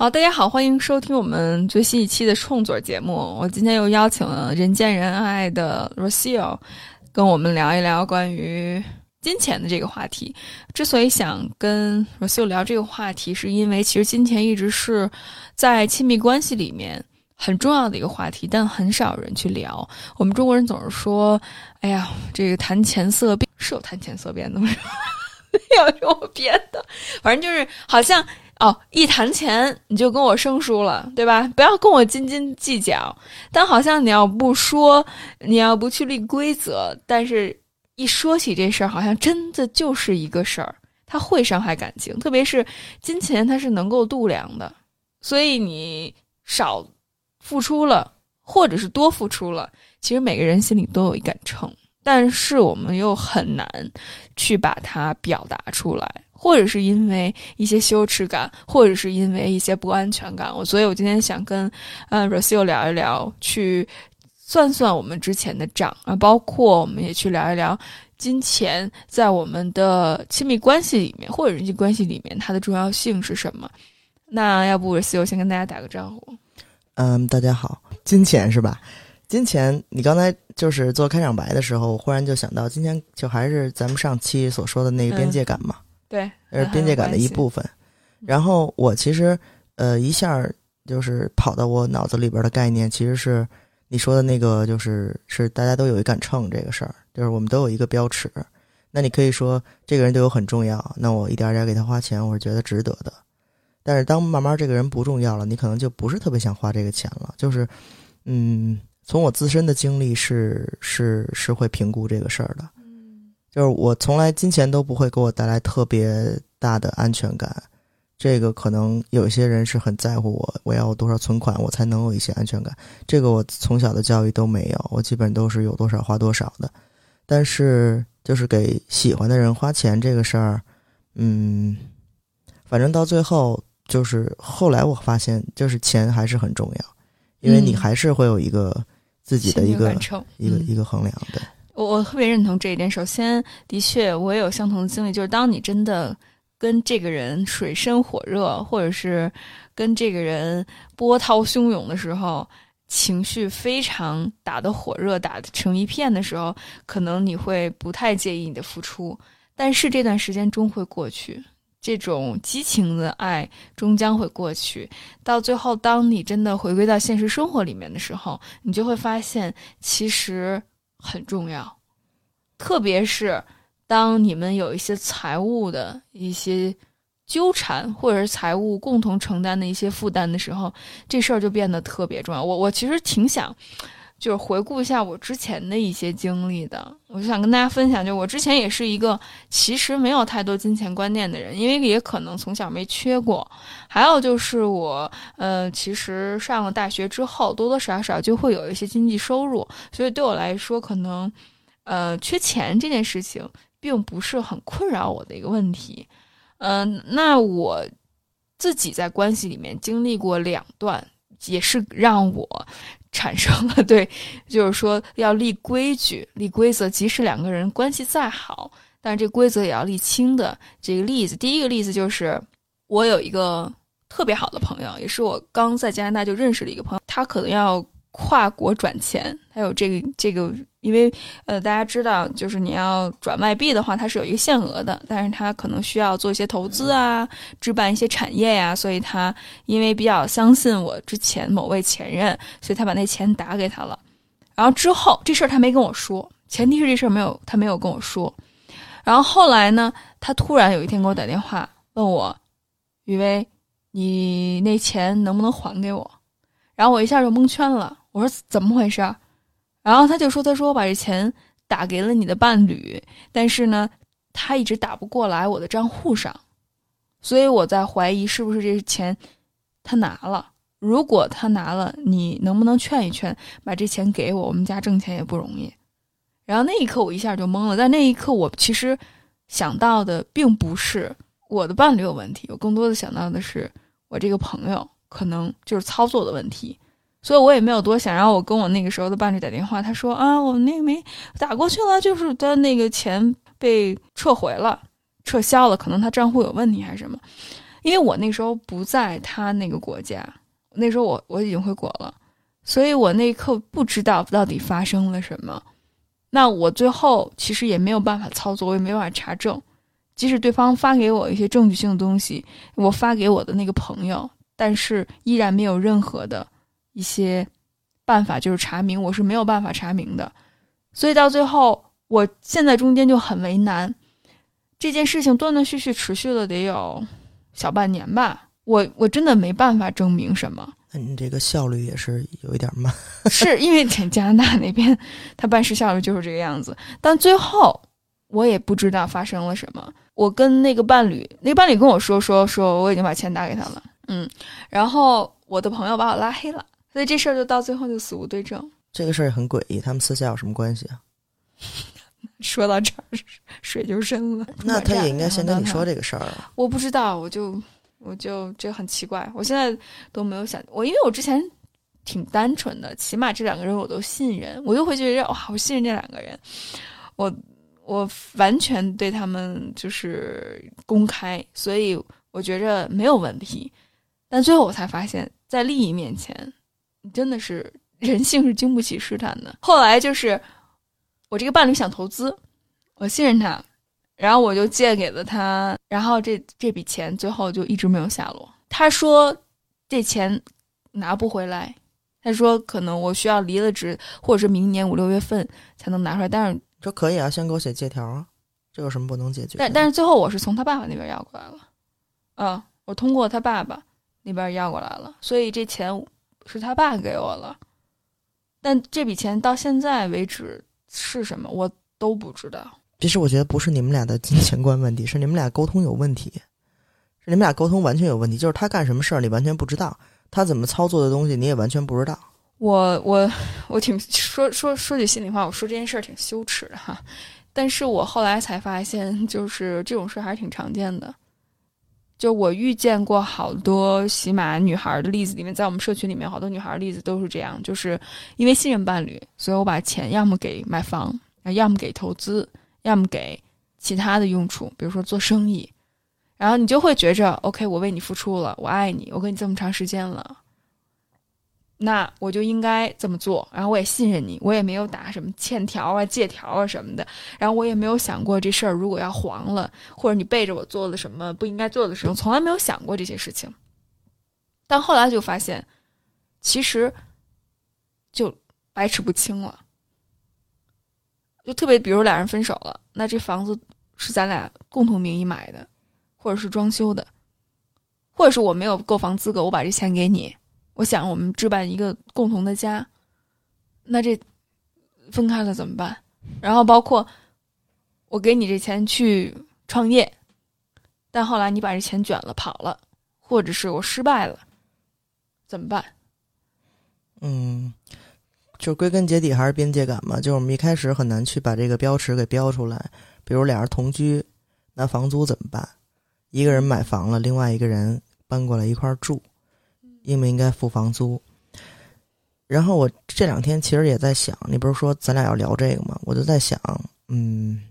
好，大家好，欢迎收听我们最新一期的创作节目。我今天又邀请了人见人爱的 Rocio，跟我们聊一聊关于金钱的这个话题。之所以想跟 Rocio 聊这个话题，是因为其实金钱一直是在亲密关系里面很重要的一个话题，但很少人去聊。我们中国人总是说：“哎呀，这个谈钱色变，是有谈钱色变的吗？没有，是我编的。反正就是好像。”哦，一谈钱你就跟我生疏了，对吧？不要跟我斤斤计较。但好像你要不说，你要不去立规则，但是一说起这事儿，好像真的就是一个事儿，它会伤害感情。特别是金钱，它是能够度量的，所以你少付出了，或者是多付出了，其实每个人心里都有一杆秤，但是我们又很难去把它表达出来。或者是因为一些羞耻感，或者是因为一些不安全感，我所以，我今天想跟呃 Rocio 聊一聊，去算算我们之前的账啊，包括我们也去聊一聊金钱在我们的亲密关系里面或者人际关系里面它的重要性是什么。那要不 r o s i o 先跟大家打个招呼。嗯，大家好，金钱是吧？金钱，你刚才就是做开场白的时候，我忽然就想到，今天就还是咱们上期所说的那个边界感嘛。对，是边界感的一部分。然后我其实，呃，一下就是跑到我脑子里边的概念，其实是你说的那个，就是是大家都有一杆秤这个事儿，就是我们都有一个标尺。那你可以说这个人对我很重要，那我一点点给他花钱，我是觉得值得的。但是当慢慢这个人不重要了，你可能就不是特别想花这个钱了。就是，嗯，从我自身的经历是是是会评估这个事儿的。就是我从来金钱都不会给我带来特别大的安全感，这个可能有些人是很在乎我，我要有多少存款我才能有一些安全感。这个我从小的教育都没有，我基本都是有多少花多少的。但是就是给喜欢的人花钱这个事儿，嗯，反正到最后就是后来我发现，就是钱还是很重要，因为你还是会有一个自己的一个一个一个衡量的。我我特别认同这一点。首先，的确，我也有相同的经历，就是当你真的跟这个人水深火热，或者是跟这个人波涛汹涌的时候，情绪非常打得火热、打成一片的时候，可能你会不太介意你的付出。但是这段时间终会过去，这种激情的爱终将会过去。到最后，当你真的回归到现实生活里面的时候，你就会发现，其实。很重要，特别是当你们有一些财务的一些纠缠，或者是财务共同承担的一些负担的时候，这事儿就变得特别重要。我我其实挺想，就是回顾一下我之前的一些经历的，我就想跟大家分享，就我之前也是一个其实没有太多金钱观念的人，因为也可能从小没缺过。还有就是我，呃，其实上了大学之后，多多少少就会有一些经济收入，所以对我来说，可能，呃，缺钱这件事情并不是很困扰我的一个问题。嗯，那我自己在关系里面经历过两段，也是让我产生了 对，就是说要立规矩、立规则，即使两个人关系再好，但是这规则也要立清的。这个例子，第一个例子就是我有一个。特别好的朋友，也是我刚在加拿大就认识的一个朋友。他可能要跨国转钱，还有这个这个，因为呃，大家知道，就是你要转外币的话，它是有一个限额的。但是他可能需要做一些投资啊，置办一些产业呀，所以他因为比较相信我之前某位前任，所以他把那钱打给他了。然后之后这事儿他没跟我说，前提是这事儿没有他没有跟我说。然后后来呢，他突然有一天给我打电话问我，雨薇。你那钱能不能还给我？然后我一下就蒙圈了。我说怎么回事？然后他就说：“他说我把这钱打给了你的伴侣，但是呢，他一直打不过来我的账户上，所以我在怀疑是不是这钱他拿了。如果他拿了，你能不能劝一劝，把这钱给我？我们家挣钱也不容易。”然后那一刻我一下就懵了。在那一刻，我其实想到的并不是。我的伴侣有问题，我更多的想到的是我这个朋友可能就是操作的问题，所以我也没有多想。然后我跟我那个时候的伴侣打电话，他说啊，我那个没打过去了，就是他那个钱被撤回了，撤销了，可能他账户有问题还是什么。因为我那时候不在他那个国家，那时候我我已经回国了，所以我那一刻不知道到底发生了什么。那我最后其实也没有办法操作，我也没办法查证。即使对方发给我一些证据性的东西，我发给我的那个朋友，但是依然没有任何的一些办法，就是查明，我是没有办法查明的。所以到最后，我现在中间就很为难。这件事情断断续续持续了得有小半年吧，我我真的没办法证明什么。那你这个效率也是有一点慢，是因为在加拿大那边，他办事效率就是这个样子。但最后我也不知道发生了什么。我跟那个伴侣，那个伴侣跟我说说说我已经把钱打给他了，嗯，然后我的朋友把我拉黑了，所以这事儿就到最后就死无对证。这个事儿也很诡异，他们私下有什么关系啊？说到这儿，水就深了。那他也应该先跟你说这个事儿啊。我不知道，我就。我就这很奇怪，我现在都没有想我，因为我之前挺单纯的，起码这两个人我都信任，我就会觉得哇，我信任这两个人，我我完全对他们就是公开，所以我觉着没有问题。但最后我才发现，在利益面前，真的是人性是经不起试探的。后来就是我这个伴侣想投资，我信任他。然后我就借给了他，然后这这笔钱最后就一直没有下落。他说这钱拿不回来，他说可能我需要离了职，或者是明年五六月份才能拿出来。但是这可以啊，先给我写借条啊，这有什么不能解决？但但是最后我是从他爸爸那边要过来了，嗯，我通过他爸爸那边要过来了，所以这钱是他爸给我了。但这笔钱到现在为止是什么，我都不知道。其实我觉得不是你们俩的金钱观问题，是你们俩沟通有问题，是你们俩沟通完全有问题。就是他干什么事儿你完全不知道，他怎么操作的东西你也完全不知道。我我我挺说说说句心里话，我说这件事儿挺羞耻的哈。但是我后来才发现，就是这种事儿还是挺常见的。就我遇见过好多喜马女孩的例子里面，在我们社群里面，好多女孩的例子都是这样，就是因为信任伴侣，所以我把钱要么给买房，要么给投资。要么给其他的用处，比如说做生意，然后你就会觉着，OK，我为你付出了，我爱你，我跟你这么长时间了，那我就应该这么做。然后我也信任你，我也没有打什么欠条啊、借条啊什么的。然后我也没有想过这事儿如果要黄了，或者你背着我做了什么不应该做的事情，从来没有想过这些事情。但后来就发现，其实就百齿不清了。就特别，比如俩人分手了，那这房子是咱俩共同名义买的，或者是装修的，或者是我没有购房资格，我把这钱给你，我想我们置办一个共同的家，那这分开了怎么办？然后包括我给你这钱去创业，但后来你把这钱卷了跑了，或者是我失败了，怎么办？嗯。就归根结底还是边界感嘛，就是我们一开始很难去把这个标尺给标出来。比如俩人同居，那房租怎么办？一个人买房了，另外一个人搬过来一块儿住，应不应该付房租？然后我这两天其实也在想，你不是说咱俩要聊这个吗？我就在想，嗯，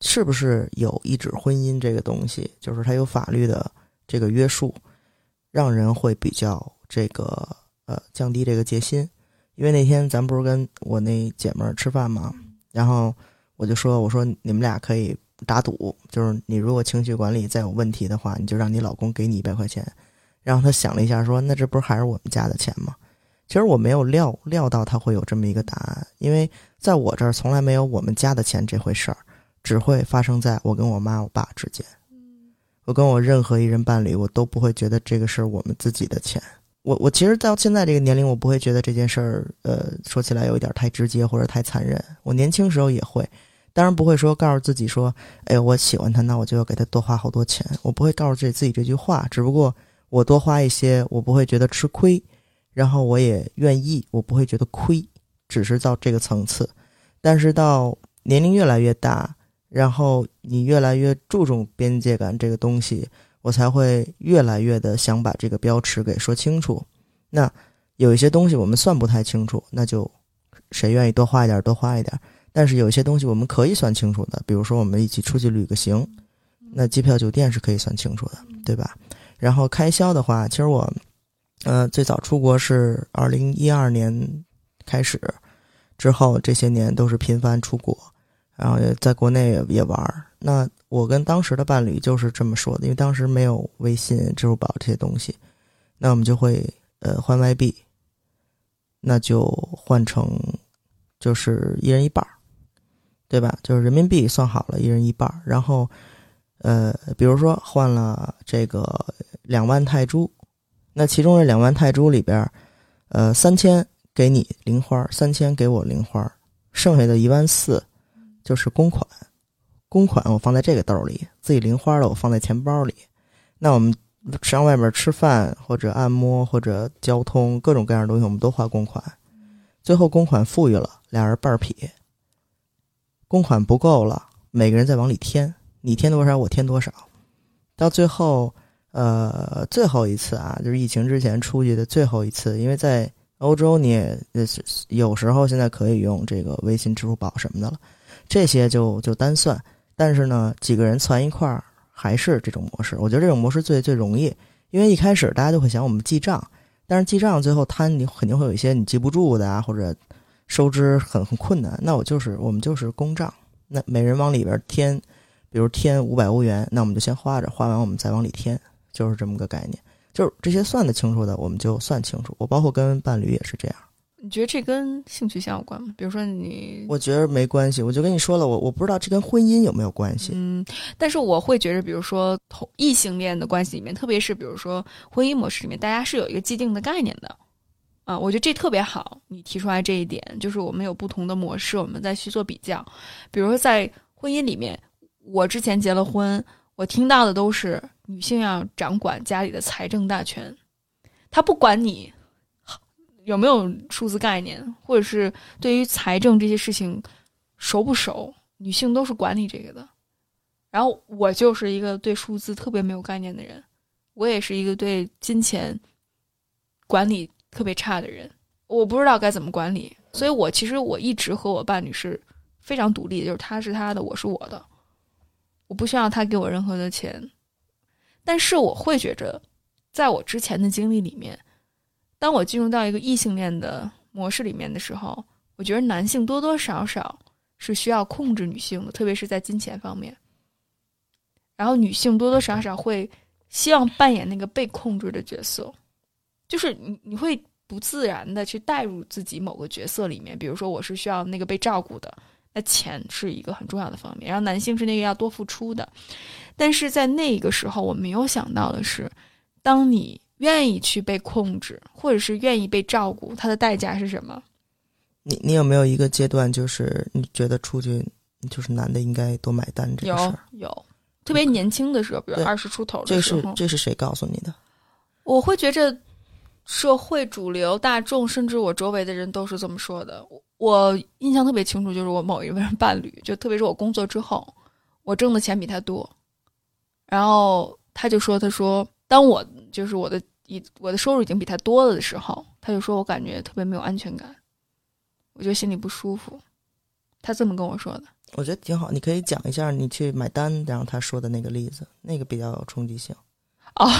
是不是有一纸婚姻这个东西，就是它有法律的这个约束，让人会比较这个呃降低这个戒心。因为那天咱不是跟我那姐们儿吃饭吗？然后我就说：“我说你们俩可以打赌，就是你如果情绪管理再有问题的话，你就让你老公给你一百块钱。”然后他想了一下，说：“那这不是还是我们家的钱吗？”其实我没有料料到他会有这么一个答案，因为在我这儿从来没有我们家的钱这回事儿，只会发生在我跟我妈我爸之间。我跟我任何一人伴侣，我都不会觉得这个是我们自己的钱。我我其实到现在这个年龄，我不会觉得这件事儿，呃，说起来有一点太直接或者太残忍。我年轻时候也会，当然不会说告诉自己说，哎，我喜欢他，那我就要给他多花好多钱。我不会告诉自己自己这句话，只不过我多花一些，我不会觉得吃亏，然后我也愿意，我不会觉得亏，只是到这个层次。但是到年龄越来越大，然后你越来越注重边界感这个东西。我才会越来越的想把这个标尺给说清楚。那有一些东西我们算不太清楚，那就谁愿意多花一点多花一点。但是有一些东西我们可以算清楚的，比如说我们一起出去旅个行，那机票酒店是可以算清楚的，对吧？然后开销的话，其实我，呃，最早出国是二零一二年开始，之后这些年都是频繁出国，然后也在国内也也玩。那我跟当时的伴侣就是这么说的，因为当时没有微信、支付宝这些东西，那我们就会呃换外币，那就换成就是一人一半儿，对吧？就是人民币算好了，一人一半儿，然后。呃，比如说换了这个两万泰铢，那其中这两万泰铢里边，呃，三千给你零花，三千给我零花，剩下的一万四就是公款，公款我放在这个兜里，自己零花的我放在钱包里。那我们上外面吃饭或者按摩或者交通各种各样的东西，我们都花公款，最后公款富裕了，俩人半匹，公款不够了，每个人再往里添。你添多少，我添多少，到最后，呃，最后一次啊，就是疫情之前出去的最后一次，因为在欧洲你也有时候现在可以用这个微信、支付宝什么的了，这些就就单算。但是呢，几个人攒一块儿还是这种模式，我觉得这种模式最最容易，因为一开始大家就会想我们记账，但是记账最后摊你肯定会有一些你记不住的啊，或者收支很很困难。那我就是我们就是公账，那每人往里边添。比如添五百欧元，那我们就先花着，花完我们再往里添，就是这么个概念。就是这些算得清楚的，我们就算清楚。我包括跟伴侣也是这样。你觉得这跟性取向有关吗？比如说你，我觉得没关系。我就跟你说了，我我不知道这跟婚姻有没有关系。嗯，但是我会觉得，比如说同异性恋的关系里面，特别是比如说婚姻模式里面，大家是有一个既定的概念的。啊，我觉得这特别好，你提出来这一点，就是我们有不同的模式，我们再去做比较。比如说在婚姻里面。我之前结了婚，我听到的都是女性要掌管家里的财政大权，她不管你有没有数字概念，或者是对于财政这些事情熟不熟，女性都是管理这个的。然后我就是一个对数字特别没有概念的人，我也是一个对金钱管理特别差的人，我不知道该怎么管理，所以我其实我一直和我伴侣是非常独立，就是他是他的，我是我的。我不需要他给我任何的钱，但是我会觉着，在我之前的经历里面，当我进入到一个异性恋的模式里面的时候，我觉得男性多多少少是需要控制女性的，特别是在金钱方面。然后女性多多少少会希望扮演那个被控制的角色，就是你你会不自然的去带入自己某个角色里面，比如说我是需要那个被照顾的。那钱是一个很重要的方面，然后男性是那个要多付出的，但是在那个时候，我没有想到的是，当你愿意去被控制，或者是愿意被照顾，它的代价是什么？你你有没有一个阶段，就是你觉得出去就是男的应该多买单这个事儿？有有，特别年轻的时候，比如二十出头的时候，这是这是谁告诉你的？我会觉着。社会主流大众，甚至我周围的人都是这么说的。我印象特别清楚，就是我某一位伴侣，就特别是我工作之后，我挣的钱比他多，然后他就说：“他说，当我就是我的一我的收入已经比他多了的时候，他就说我感觉特别没有安全感，我觉得心里不舒服。”他这么跟我说的。我觉得挺好，你可以讲一下你去买单，然后他说的那个例子，那个比较有冲击性。哦。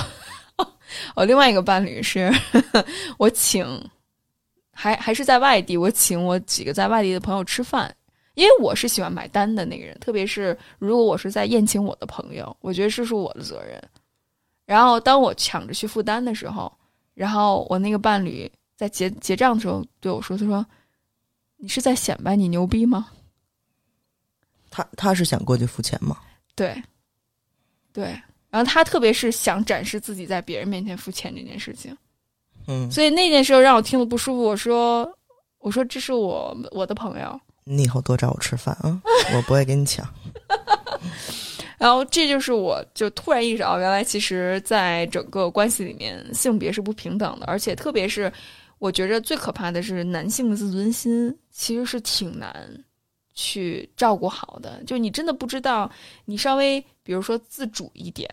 我 另外一个伴侣是，我请，还还是在外地，我请我几个在外地的朋友吃饭，因为我是喜欢买单的那个人，特别是如果我是在宴请我的朋友，我觉得这是我的责任。然后当我抢着去付单的时候，然后我那个伴侣在结结账的时候对我说：“他说，你是在显摆你牛逼吗？”他他是想过去付钱吗？对，对。然后他特别是想展示自己在别人面前付钱这件事情，嗯，所以那件事让我听了不舒服。我说：“我说这是我我的朋友，你以后多找我吃饭啊，我不会跟你抢。”然后这就是我就突然意识到，原来其实在整个关系里面，性别是不平等的，而且特别是我觉着最可怕的是男性的自尊心其实是挺难去照顾好的。就你真的不知道，你稍微比如说自主一点。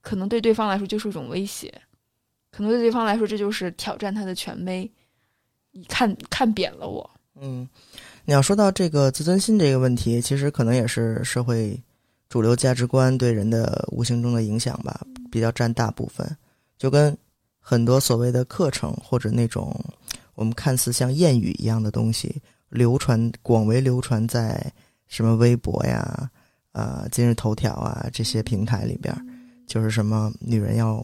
可能对对方来说就是一种威胁，可能对对方来说这就是挑战他的权威。你看看扁了我，嗯，你要说到这个自尊心这个问题，其实可能也是社会主流价值观对人的无形中的影响吧，比较占大部分。就跟很多所谓的课程或者那种我们看似像谚语一样的东西流传广为流传在什么微博呀、呃今日头条啊这些平台里边，就是什么女人要。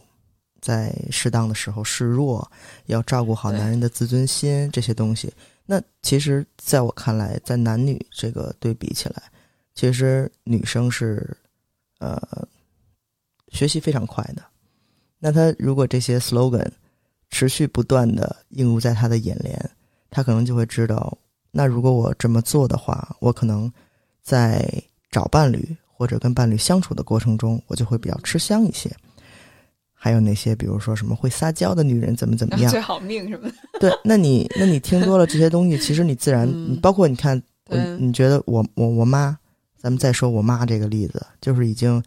在适当的时候示弱，要照顾好男人的自尊心这些东西。那其实，在我看来，在男女这个对比起来，其实女生是呃学习非常快的。那她如果这些 slogan 持续不断的映入在她的眼帘，她可能就会知道，那如果我这么做的话，我可能在找伴侣或者跟伴侣相处的过程中，我就会比较吃香一些。还有那些，比如说什么会撒娇的女人怎么怎么样，最好命什么？对，那你那你听多了这些东西，其实你自然，你包括你看，你觉得我我我妈，咱们再说我妈这个例子，就是已经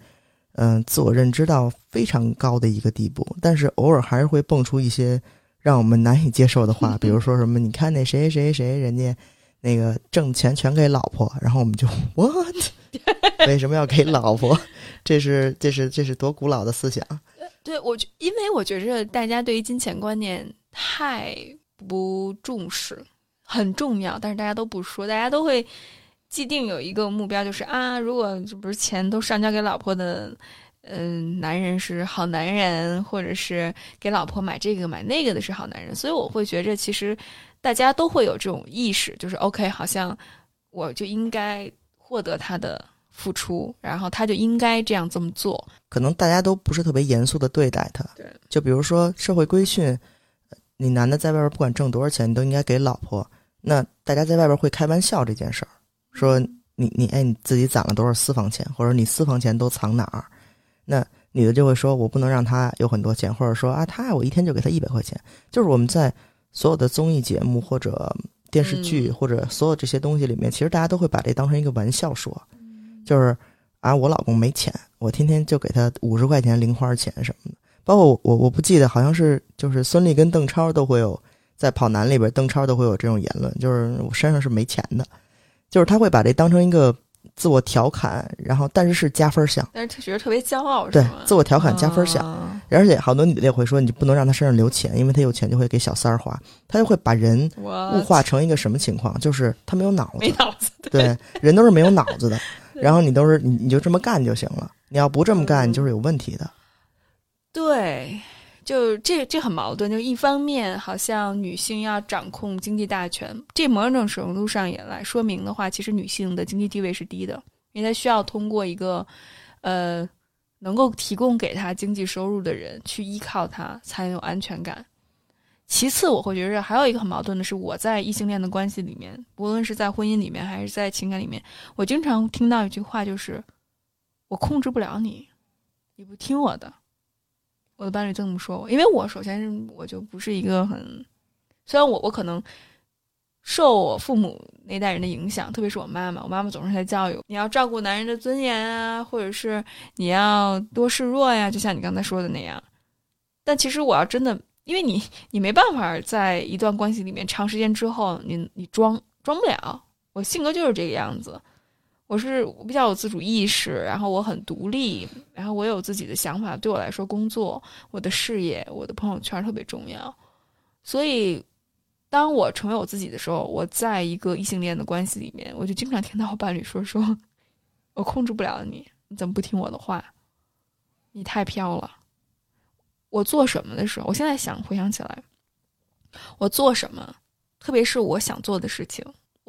嗯自我认知到非常高的一个地步，但是偶尔还是会蹦出一些让我们难以接受的话，比如说什么，你看那谁谁谁人家那个挣钱全给老婆，然后我们就 what？为什么要给老婆？这是这是这是多古老的思想。对，我觉因为我觉着大家对于金钱观念太不重视，很重要，但是大家都不说，大家都会既定有一个目标，就是啊，如果这不是钱都上交给老婆的，嗯，男人是好男人，或者是给老婆买这个买那个的是好男人，所以我会觉着其实大家都会有这种意识，就是 OK，好像我就应该获得他的。付出，然后他就应该这样这么做。可能大家都不是特别严肃的对待他。对，就比如说社会规训，你男的在外边不管挣多少钱，你都应该给老婆。那大家在外边会开玩笑这件事儿，说你你哎你自己攒了多少私房钱，或者你私房钱都藏哪儿？那女的就会说，我不能让他有很多钱，或者说啊，他爱我一天就给他一百块钱。就是我们在所有的综艺节目或者电视剧或者所有这些东西里面，其实大家都会把这当成一个玩笑说。就是啊，我老公没钱，我天天就给他五十块钱零花钱什么的。包括我，我我不记得，好像是就是孙俪跟邓超都会有在跑男里边，邓超都会有这种言论，就是我身上是没钱的，就是他会把这当成一个自我调侃，然后但是是加分项，但是他觉得特别骄傲，对，自我调侃加分项，而且好多女的也会说，你不能让他身上留钱，因为他有钱就会给小三儿花，他就会把人物化成一个什么情况，就是他没有脑子，没脑子，对，人都是没有脑子的。然后你都是你你就这么干就行了，你要不这么干，你就是有问题的。对，就这这很矛盾。就一方面，好像女性要掌控经济大权，这某种程度上也来说明的话，其实女性的经济地位是低的，因为她需要通过一个呃能够提供给她经济收入的人去依靠她，才有安全感。其次，我会觉得还有一个很矛盾的是，我在异性恋的关系里面，无论是在婚姻里面还是在情感里面，我经常听到一句话，就是我控制不了你，你不听我的。我的伴侣这么说我，因为我首先我就不是一个很，虽然我我可能受我父母那代人的影响，特别是我妈妈，我妈妈总是在教育你要照顾男人的尊严啊，或者是你要多示弱呀，就像你刚才说的那样。但其实我要真的。因为你，你没办法在一段关系里面长时间之后，你你装装不了。我性格就是这个样子，我是比较有自主意识，然后我很独立，然后我有自己的想法。对我来说，工作、我的事业、我的朋友圈特别重要。所以，当我成为我自己的时候，我在一个异性恋的关系里面，我就经常听到我伴侣说：“说我控制不了你，你怎么不听我的话？你太飘了。”我做什么的时候，我现在想回想起来，我做什么，特别是我想做的事情，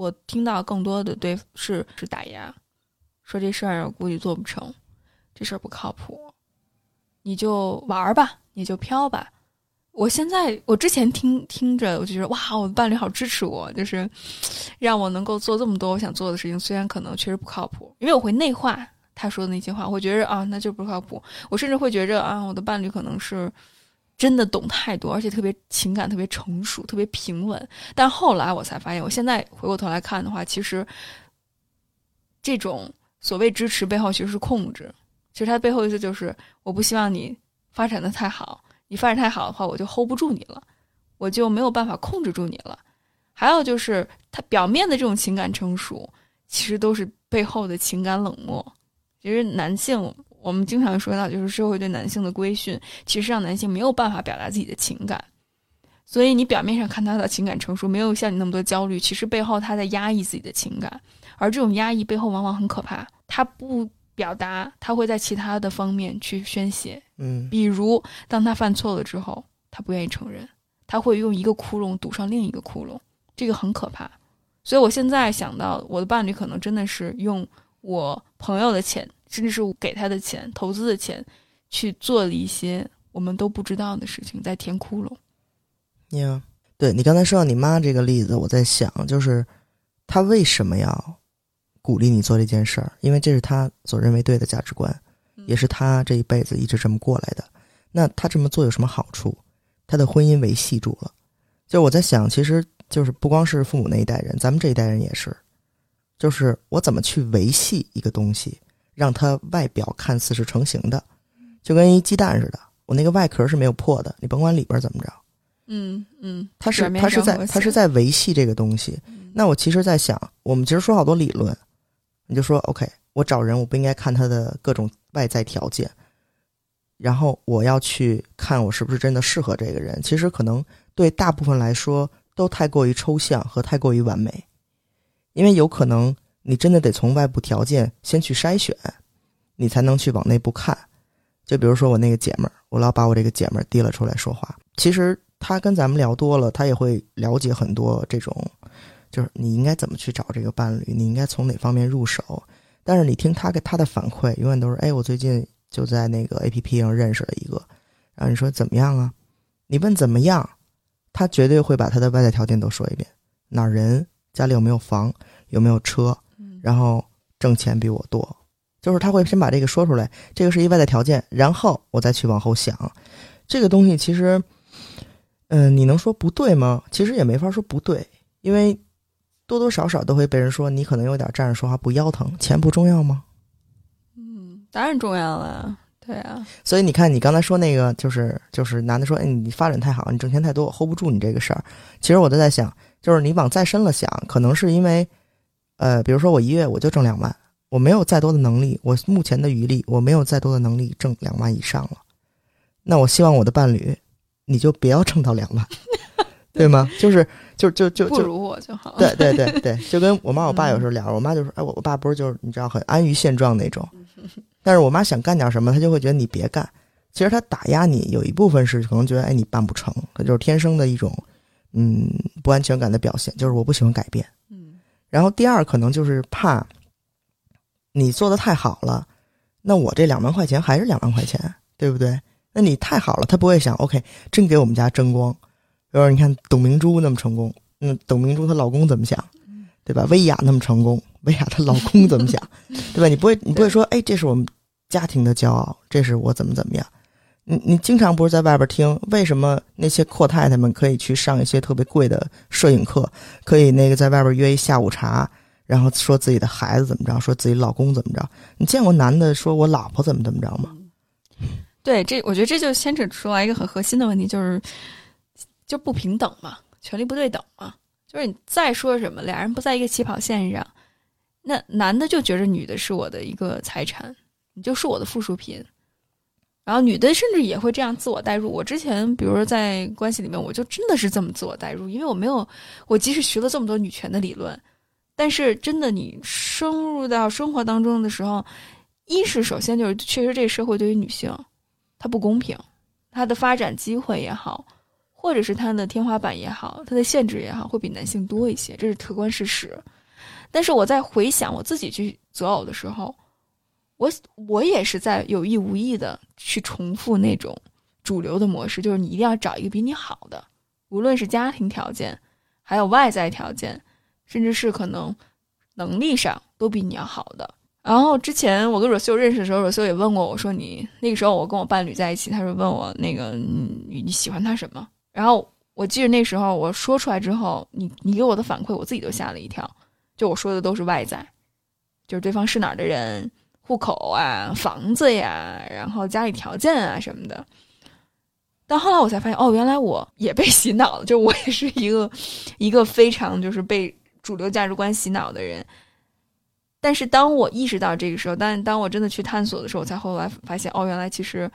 我听到更多的对是是打压，说这事儿估计做不成，这事儿不靠谱，你就玩儿吧，你就飘吧。我现在我之前听听着，我就觉得哇，我的伴侣好支持我，就是让我能够做这么多我想做的事情，虽然可能确实不靠谱，因为我会内化。他说的那些话，我觉着啊，那就不靠谱。我甚至会觉着啊，我的伴侣可能是真的懂太多，而且特别情感特别成熟，特别平稳。但后来我才发现，我现在回过头来看的话，其实这种所谓支持背后其实是控制，其实它背后意思就是我不希望你发展的太好，你发展太好的话，我就 hold 不住你了，我就没有办法控制住你了。还有就是他表面的这种情感成熟，其实都是背后的情感冷漠。其实男性。我们经常说到，就是社会对男性的规训，其实让男性没有办法表达自己的情感。所以你表面上看他的情感成熟，没有像你那么多焦虑，其实背后他在压抑自己的情感。而这种压抑背后往往很可怕，他不表达，他会在其他的方面去宣泄。嗯，比如当他犯错了之后，他不愿意承认，他会用一个窟窿堵上另一个窟窿，这个很可怕。所以我现在想到，我的伴侣可能真的是用我朋友的钱。甚至是给他的钱、投资的钱，去做了一些我们都不知道的事情，在填窟窿。呀，对你刚才说到你妈这个例子，我在想，就是他为什么要鼓励你做这件事儿？因为这是他所认为对的价值观，也是他这一辈子一直这么过来的。那他这么做有什么好处？他的婚姻维系住了。就我在想，其实就是不光是父母那一代人，咱们这一代人也是，就是我怎么去维系一个东西。让它外表看似是成型的，就跟一鸡蛋似的。我那个外壳是没有破的，你甭管里边怎么着。嗯嗯，它是它是在它是在维系这个东西。那我其实，在想，我们其实说好多理论，你就说 OK，我找人我不应该看他的各种外在条件，然后我要去看我是不是真的适合这个人。其实可能对大部分来说都太过于抽象和太过于完美，因为有可能。你真的得从外部条件先去筛选，你才能去往内部看。就比如说我那个姐们儿，我老把我这个姐们儿提了出来说话。其实她跟咱们聊多了，她也会了解很多这种，就是你应该怎么去找这个伴侣，你应该从哪方面入手。但是你听她给她的反馈，永远都是：哎，我最近就在那个 A P P 上认识了一个。然后你说怎么样啊？你问怎么样，他绝对会把他的外在条件都说一遍：哪儿人，家里有没有房，有没有车。然后挣钱比我多，就是他会先把这个说出来，这个是一外在条件，然后我再去往后想，这个东西其实，嗯，你能说不对吗？其实也没法说不对，因为多多少少都会被人说你可能有点站着说话不腰疼，钱不重要吗？嗯，当然重要了，对啊。所以你看，你刚才说那个，就是就是男的说，哎，你发展太好，你挣钱太多，我 hold 不住你这个事儿。其实我都在想，就是你往再深了想，可能是因为。呃，比如说我一月我就挣两万，我没有再多的能力，我目前的余力我没有再多的能力挣两万以上了。那我希望我的伴侣，你就不要挣到两万，对吗？就是就就就不如我就好。对对对对，就跟我妈我爸有时候聊，我妈就说：“哎，我我爸不是就是你知道很安于现状那种。”但是我妈想干点什么，她就会觉得你别干。其实她打压你有一部分是可能觉得哎你办不成，她就是天生的一种嗯不安全感的表现，就是我不喜欢改变。然后第二可能就是怕你做的太好了，那我这两万块钱还是两万块钱，对不对？那你太好了，他不会想，OK，真给我们家争光。比如你看董明珠那么成功，嗯，董明珠她老公怎么想，对吧？薇娅那么成功，薇娅她老公怎么想，对吧？你不会，你不会说，哎，这是我们家庭的骄傲，这是我怎么怎么样。你你经常不是在外边听？为什么那些阔太太们可以去上一些特别贵的摄影课，可以那个在外边约一下午茶，然后说自己的孩子怎么着，说自己老公怎么着？你见过男的说我老婆怎么怎么着吗？对，这我觉得这就牵扯出来一个很核心的问题，就是就不平等嘛，权力不对等嘛。就是你再说什么，俩人不在一个起跑线上，那男的就觉得女的是我的一个财产，你就是我的附属品。然后女的甚至也会这样自我代入。我之前，比如说在关系里面，我就真的是这么自我代入，因为我没有，我即使学了这么多女权的理论，但是真的你深入到生活当中的时候，一是首先就是确实这个社会对于女性它不公平，它的发展机会也好，或者是它的天花板也好，它的限制也好，会比男性多一些，这是客观事实。但是我在回想我自己去择偶的时候。我我也是在有意无意的去重复那种主流的模式，就是你一定要找一个比你好的，无论是家庭条件，还有外在条件，甚至是可能能力上都比你要好的。然后之前我跟若秀认识的时候，若秀也问过我说：“你那个时候我跟我伴侣在一起，他说问我那个你你喜欢他什么？”然后我记得那时候我说出来之后，你你给我的反馈，我自己都吓了一跳。就我说的都是外在，就是对方是哪儿的人。户口啊、房子呀，然后家里条件啊什么的。但后来我才发现，哦，原来我也被洗脑了，就我也是一个 一个非常就是被主流价值观洗脑的人。但是当我意识到这个时候，但当我真的去探索的时候，我才后来发现，哦，原来其实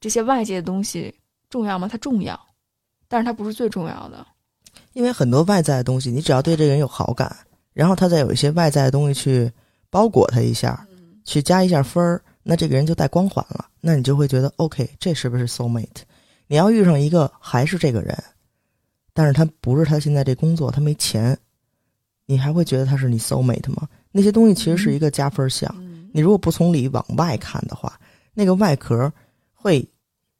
这些外界的东西重要吗？它重要，但是它不是最重要的。因为很多外在的东西，你只要对这个人有好感，然后他再有一些外在的东西去包裹他一下，去加一下分儿，那这个人就带光环了。那你就会觉得，OK，这是不是 soul mate？你要遇上一个还是这个人，但是他不是他现在这工作，他没钱，你还会觉得他是你 soul mate 吗？那些东西其实是一个加分项。你如果不从里往外看的话，那个外壳会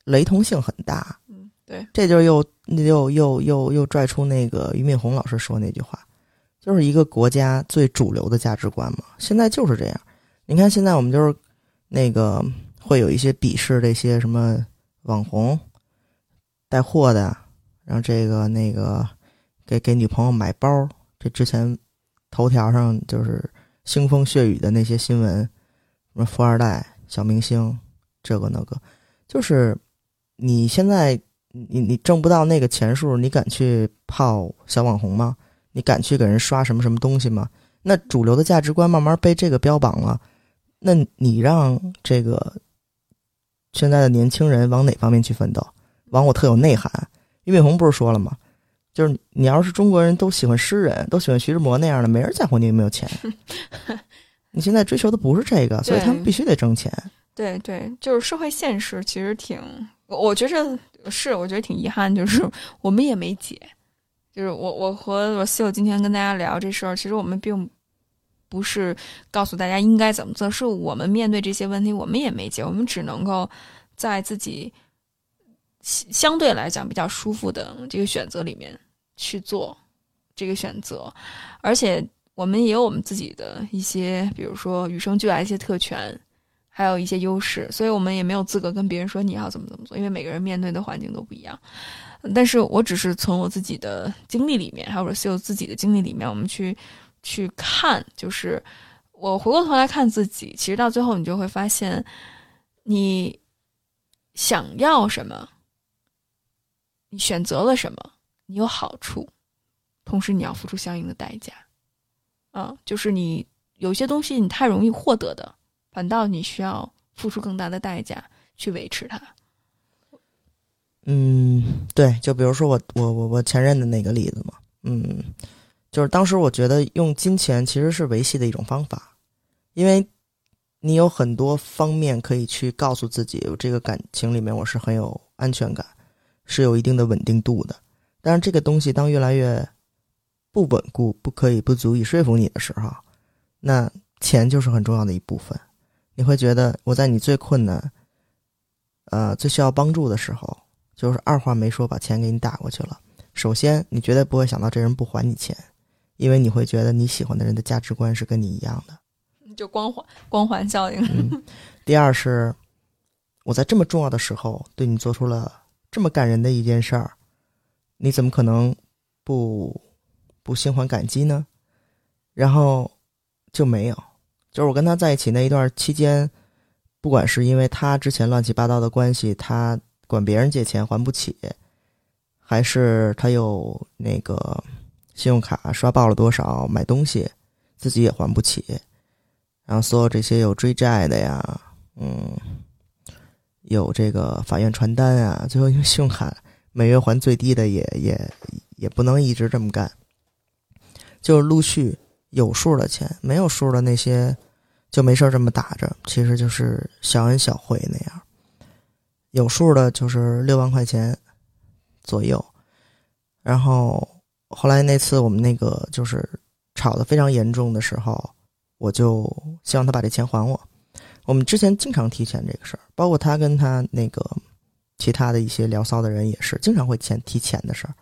雷同性很大。嗯，对，这就是又又又又又拽出那个俞敏洪老师说那句话，就是一个国家最主流的价值观嘛。现在就是这样。你看现在我们就是那个会有一些鄙视这些什么网红带货的，然后这个那个给给女朋友买包，这之前头条上就是腥风血雨的那些新闻，什么富二代、小明星，这个那个，就是你现在你你挣不到那个钱数，你敢去泡小网红吗？你敢去给人刷什么什么东西吗？那主流的价值观慢慢被这个标榜了，那你让这个现在的年轻人往哪方面去奋斗？往我特有内涵。俞敏洪不是说了吗？就是你要是中国人都喜欢诗人，都喜欢徐志摩那样的，没人在乎你有没有钱。你现在追求的不是这个，所以他们必须得挣钱。对对，就是社会现实其实挺，我觉着是，我觉得挺遗憾，就是我们也没解。就是我我和我室友今天跟大家聊这事儿，其实我们并不是告诉大家应该怎么做，是我们面对这些问题，我们也没解，我们只能够在自己相对来讲比较舒服的这个选择里面去做这个选择，而且我们也有我们自己的一些，比如说与生俱来一些特权，还有一些优势，所以我们也没有资格跟别人说你要怎么怎么做，因为每个人面对的环境都不一样。但是我只是从我自己的经历里面，还有我自己的经历里面，我们去去看，就是我回过头来看自己，其实到最后你就会发现，你想要什么，你选择了什么，你有好处，同时你要付出相应的代价。啊，就是你有些东西你太容易获得的，反倒你需要付出更大的代价去维持它。嗯，对，就比如说我我我我前任的那个例子嘛，嗯，就是当时我觉得用金钱其实是维系的一种方法，因为你有很多方面可以去告诉自己，这个感情里面我是很有安全感，是有一定的稳定度的。但是这个东西当越来越不稳固、不可以、不足以说服你的时候，那钱就是很重要的一部分。你会觉得我在你最困难、呃最需要帮助的时候。就是二话没说把钱给你打过去了。首先，你绝对不会想到这人不还你钱，因为你会觉得你喜欢的人的价值观是跟你一样的，就光环光环效应。嗯。第二是，我在这么重要的时候对你做出了这么感人的一件事儿，你怎么可能不不心怀感激呢？然后就没有，就是我跟他在一起那一段期间，不管是因为他之前乱七八糟的关系，他。管别人借钱还不起，还是他有那个信用卡刷爆了多少买东西，自己也还不起，然后所有这些有追债的呀，嗯，有这个法院传单啊，最后因为信用卡每月还最低的也也也不能一直这么干，就是陆续有数的钱，没有数的那些就没事这么打着，其实就是小恩小惠那样。有数的就是六万块钱左右，然后后来那次我们那个就是吵得非常严重的时候，我就希望他把这钱还我。我们之前经常提钱这个事儿，包括他跟他那个其他的一些聊骚的人也是经常会钱提钱的事儿，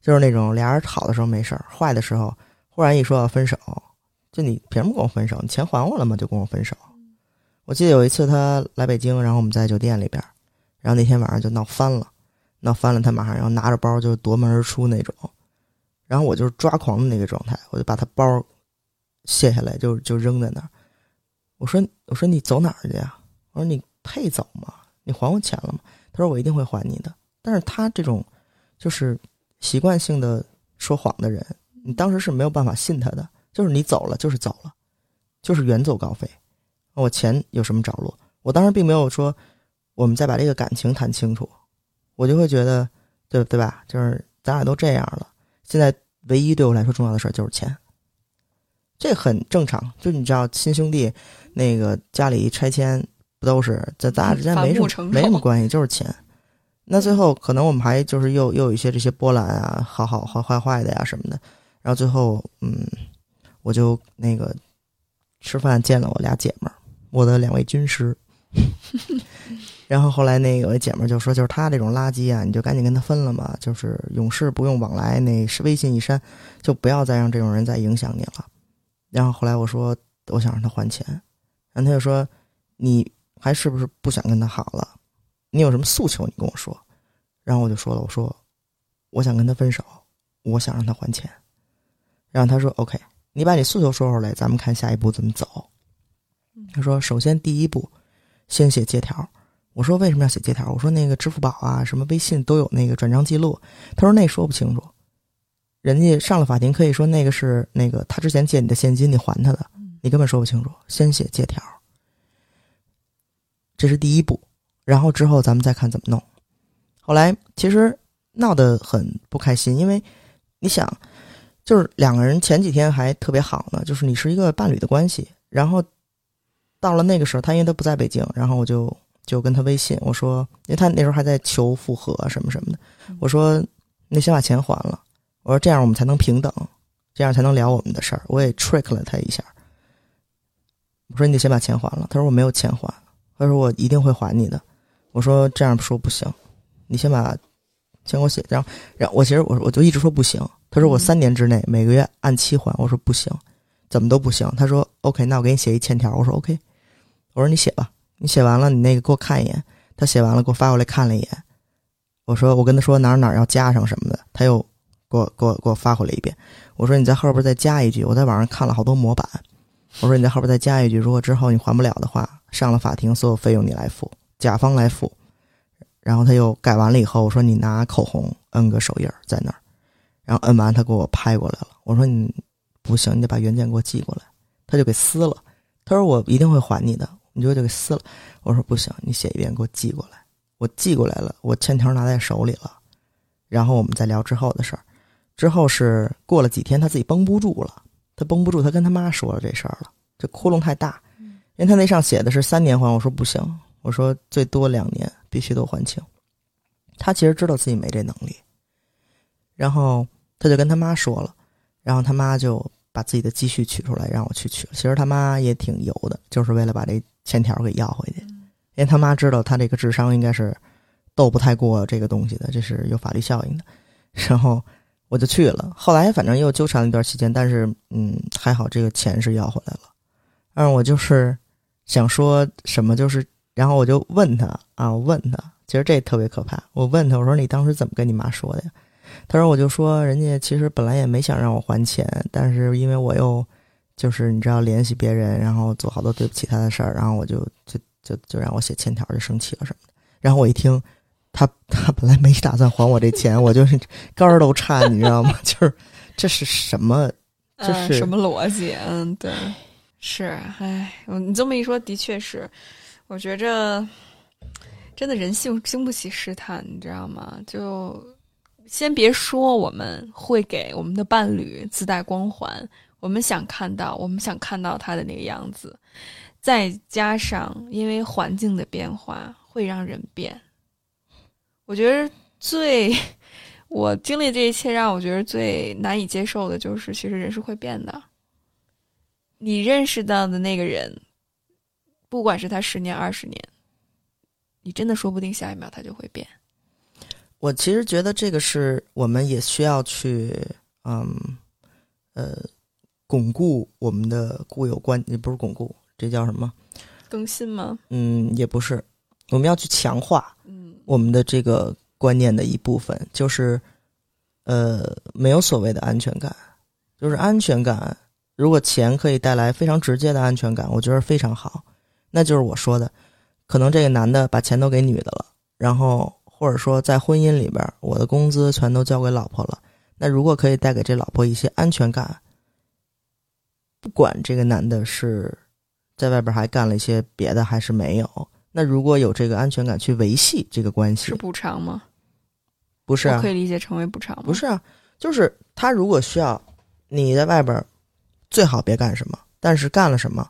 就是那种俩人好的时候没事儿，坏的时候忽然一说要分手，就你凭什么跟我分手？你钱还我了吗？就跟我分手。我记得有一次他来北京，然后我们在酒店里边。然后那天晚上就闹翻了，闹翻了，他马上要拿着包就夺门而出那种，然后我就是抓狂的那个状态，我就把他包卸下来就就扔在那儿，我说我说你走哪儿去呀？我说你配走吗？你还我钱了吗？他说我一定会还你的。但是他这种就是习惯性的说谎的人，你当时是没有办法信他的。就是你走了就是走了，就是远走高飞。我钱有什么着落？我当时并没有说我们再把这个感情谈清楚，我就会觉得对对吧？就是咱俩都这样了，现在唯一对我来说重要的事儿就是钱。这很正常，就你知道，亲兄弟那个家里拆迁不都是在咱俩之间没什么没什么关系，就是钱。那最后可能我们还就是又又有一些这些波澜啊，好好坏坏坏的呀什么的。然后最后，嗯，我就那个吃饭见了我俩姐们儿，我的两位军师。然后后来那有一姐们儿就说，就是他这种垃圾啊，你就赶紧跟他分了嘛，就是永世不用往来，那是微信一删，就不要再让这种人再影响你了。然后后来我说，我想让他还钱，然后他就说，你还是不是不想跟他好了？你有什么诉求？你跟我说。然后我就说了，我说，我想跟他分手，我想让他还钱。然后他说，OK，你把你诉求说出来，咱们看下一步怎么走。他说，首先第一步，先写借条。我说为什么要写借条？我说那个支付宝啊，什么微信都有那个转账记录。他说那说不清楚。人家上了法庭，可以说那个是那个他之前借你的现金，你还他的，你根本说不清楚。先写借条，这是第一步，然后之后咱们再看怎么弄。后来其实闹得很不开心，因为你想，就是两个人前几天还特别好呢，就是你是一个伴侣的关系，然后到了那个时候，他因为他不在北京，然后我就就跟他微信，我说，因为他那时候还在求复合什么什么的，我说，你先把钱还了。我说这样我们才能平等，这样才能聊我们的事儿。我也 trick 了他一下。我说你得先把钱还了。他说我没有钱还。他说我一定会还你的。我说这样说不行，你先把钱给我写。然后，然后我其实我我就一直说不行。他说我三年之内每个月按期还。我说不行，怎么都不行。他说 OK，那我给你写一欠条。我说 OK。我说你写吧，你写完了你那个给我看一眼。他写完了给我发过来看了一眼。我说我跟他说哪儿哪儿要加上什么的，他又。给我给我给我发回来一遍，我说你在后边再加一句，我在网上看了好多模板，我说你在后边再加一句，如果之后你还不了的话，上了法庭，所有费用你来付，甲方来付。然后他又改完了以后，我说你拿口红摁个手印在那儿，然后摁完他给我拍过来了，我说你不行，你得把原件给我寄过来，他就给撕了，他说我一定会还你的，你就就给撕了，我说不行，你写一遍给我寄过来，我寄过来了，我欠条拿在手里了，然后我们再聊之后的事儿。之后是过了几天，他自己绷不住了，他绷不住，他跟他妈说了这事儿了。这窟窿太大，因为他那上写的是三年还，我说不行，我说最多两年必须都还清。他其实知道自己没这能力，然后他就跟他妈说了，然后他妈就把自己的积蓄取出来让我去取。其实他妈也挺油的，就是为了把这欠条给要回去，因为他妈知道他这个智商应该是斗不太过这个东西的，这是有法律效应的，然后。我就去了，后来反正又纠缠了一段时间，但是嗯，还好这个钱是要回来了。但是，我就是想说什么，就是然后我就问他啊，我问他，其实这特别可怕。我问他，我说你当时怎么跟你妈说的呀？他说我就说人家其实本来也没想让我还钱，但是因为我又就是你知道联系别人，然后做好多对不起他的事儿，然后我就就就就让我写欠条，就生气了什么的。然后我一听。他他本来没打算还我这钱，我就是 肝儿都颤，你知道吗？就是这是什么？这是什么逻辑？嗯，对，是，哎，你这么一说，的确是，我觉着真的人性经不起试探，你知道吗？就先别说我们会给我们的伴侣自带光环，我们想看到，我们想看到他的那个样子，再加上因为环境的变化会让人变。我觉得最 我经历这一切，让我觉得最难以接受的就是，其实人是会变的。你认识到的那个人，不管是他十年、二十年，你真的说不定下一秒他就会变。我其实觉得这个是我们也需要去，嗯，呃，巩固我们的固有观，也不是巩固，这叫什么？更新吗？嗯，也不是，我们要去强化。我们的这个观念的一部分就是，呃，没有所谓的安全感，就是安全感。如果钱可以带来非常直接的安全感，我觉得非常好。那就是我说的，可能这个男的把钱都给女的了，然后或者说在婚姻里边，我的工资全都交给老婆了。那如果可以带给这老婆一些安全感，不管这个男的是在外边还干了一些别的还是没有，那如果有这个安全感去维系这个关系，是补偿吗？不是啊可，以理解成为补偿吗？不是啊，就是他如果需要你在外边，最好别干什么，但是干了什么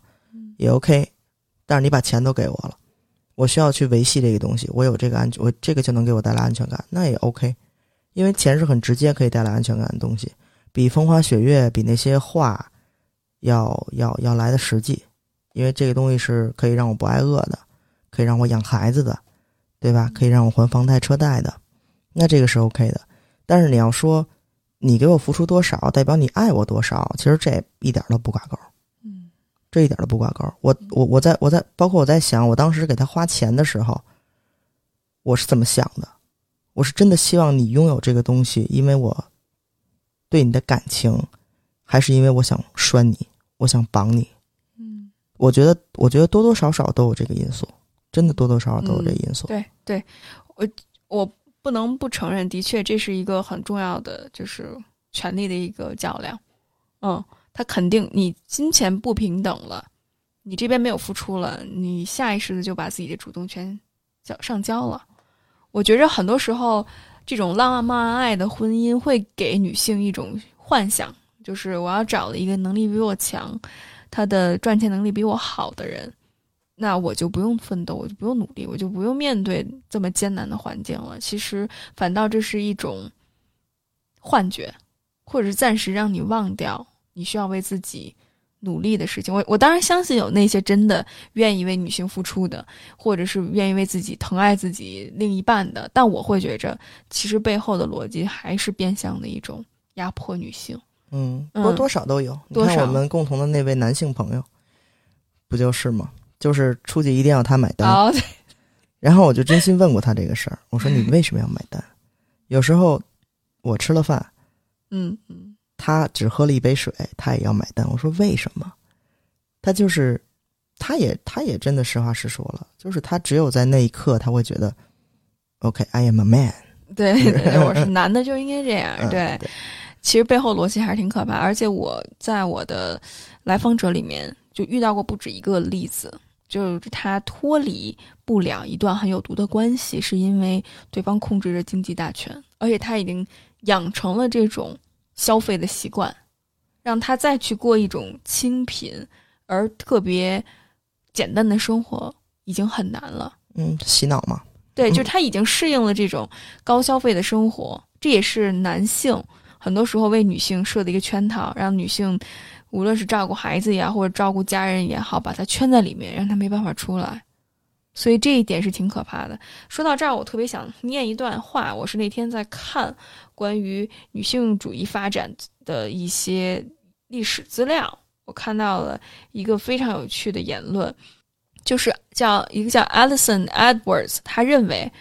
也 OK，但是你把钱都给我了，我需要去维系这个东西，我有这个安全，我这个就能给我带来安全感，那也 OK，因为钱是很直接可以带来安全感的东西，比风花雪月，比那些话要要要来的实际，因为这个东西是可以让我不挨饿的，可以让我养孩子的，对吧？可以让我还房贷车贷的，那这个是 OK 的。但是你要说你给我付出多少，代表你爱我多少，其实这一点都不挂钩。嗯这一点都不挂钩。我我我在我在包括我在想，我当时给他花钱的时候，我是怎么想的？我是真的希望你拥有这个东西，因为我对你的感情，还是因为我想拴你，我想绑你。嗯，我觉得，我觉得多多少少都有这个因素，真的多多少少都有这个因素。对对，我我不能不承认，的确这是一个很重要的，就是权力的一个较量。嗯，他肯定你金钱不平等了，你这边没有付出了，你下意识的就把自己的主动权交上交了。我觉着很多时候，这种浪漫爱的婚姻会给女性一种幻想，就是我要找了一个能力比我强，他的赚钱能力比我好的人，那我就不用奋斗，我就不用努力，我就不用面对这么艰难的环境了。其实反倒这是一种幻觉，或者是暂时让你忘掉你需要为自己努力的事情。我我当然相信有那些真的愿意为女性付出的，或者是愿意为自己疼爱自己另一半的，但我会觉着，其实背后的逻辑还是变相的一种压迫女性。嗯，嗯多多少都有。你看我们共同的那位男性朋友，不就是吗？就是出去一定要他买单。哦，然后我就真心问过他这个事儿，我说你为什么要买单？有时候我吃了饭，嗯嗯，他只喝了一杯水，他也要买单。我说为什么？他就是，他也他也真的实话实说了，就是他只有在那一刻他会觉得，OK，I、am a man。对我是 男的就应该这样，嗯对。其实背后逻辑还是挺可怕，而且我在我的来访者里面就遇到过不止一个例子，就是他脱离不了一段很有毒的关系，是因为对方控制着经济大权，而且他已经养成了这种消费的习惯，让他再去过一种清贫而特别简单的生活已经很难了。嗯，洗脑嘛。对，嗯就是他已经适应了这种高消费的生活，这也是男性很多时候为女性设的一个圈套，让女性无论是照顾孩子呀，或者照顾家人也好，把她圈在里面，让她没办法出来。所以这一点是挺可怕的。说到这儿，我特别想念一段话，我是那天在看关于女性主义发展的一些历史资料，我看到了一个非常有趣的言论，就是叫一个叫 Alison Edwards，他认为，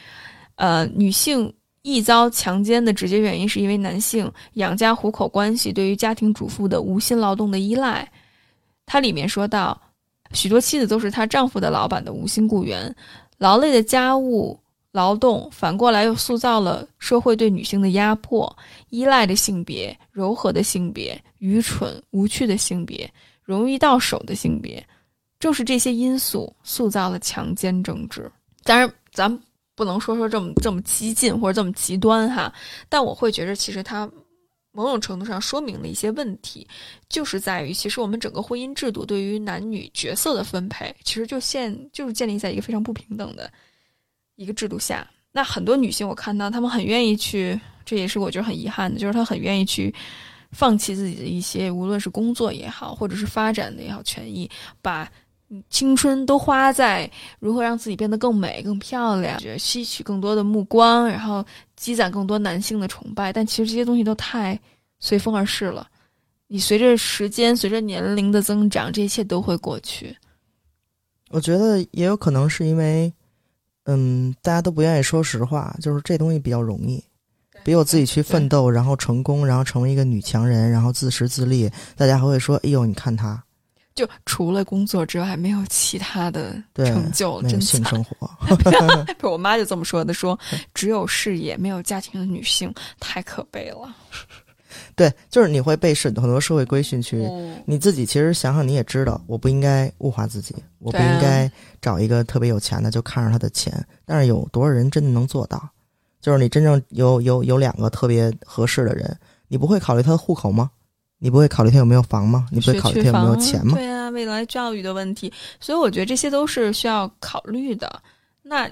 呃，女性易遭强奸的直接原因是因为男性养家糊口关系对于家庭主妇的无薪劳动的依赖。它里面说到，许多妻子都是她丈夫的老板的无薪雇员，劳累的家务劳动反过来又塑造了社会对女性的压迫，依赖的性别、柔和的性别、愚蠢无趣的性别、容易到手的性别。正是这些因素塑造了强奸政治。当然，咱们不能说说这么这么激进或者这么极端哈，但我会觉得其实它某种程度上说明了一些问题，就是在于其实我们整个婚姻制度对于男女角色的分配，其实就现就是建立在一个非常不平等的一个制度下。那很多女性我看到她们很愿意去，这也是我觉得很遗憾的，就是她很愿意去。放弃自己的一些，无论是工作也好，或者是发展的也好，权益，把青春都花在如何让自己变得更美、更漂亮，吸取更多的目光，然后积攒更多男性的崇拜。但其实这些东西都太随风而逝了。你随着时间、随着年龄的增长，这一切都会过去。我觉得也有可能是因为，嗯，大家都不愿意说实话，就是这东西比较容易，比我自己去奋斗，然后成功，然后成为一个女强人，然后自食自立，大家还会说：“哎呦，你看她。”就除了工作之外，没有其他的成就，真惨。性生活，不，我妈就这么说的，说只有事业没有家庭的女性太可悲了。对，就是你会被是很多社会规训去。嗯，你自己其实想想，你也知道，我不应该物化自己，我不应该找一个特别有钱的就看着他的钱。但是有多少人真的能做到？就是你真正有有有两个特别合适的人，你不会考虑他的户口吗？你不会考虑他有没有房吗？你不会考虑他有没有钱吗？对啊，未来教育的问题，所以我觉得这些都是需要考虑的。那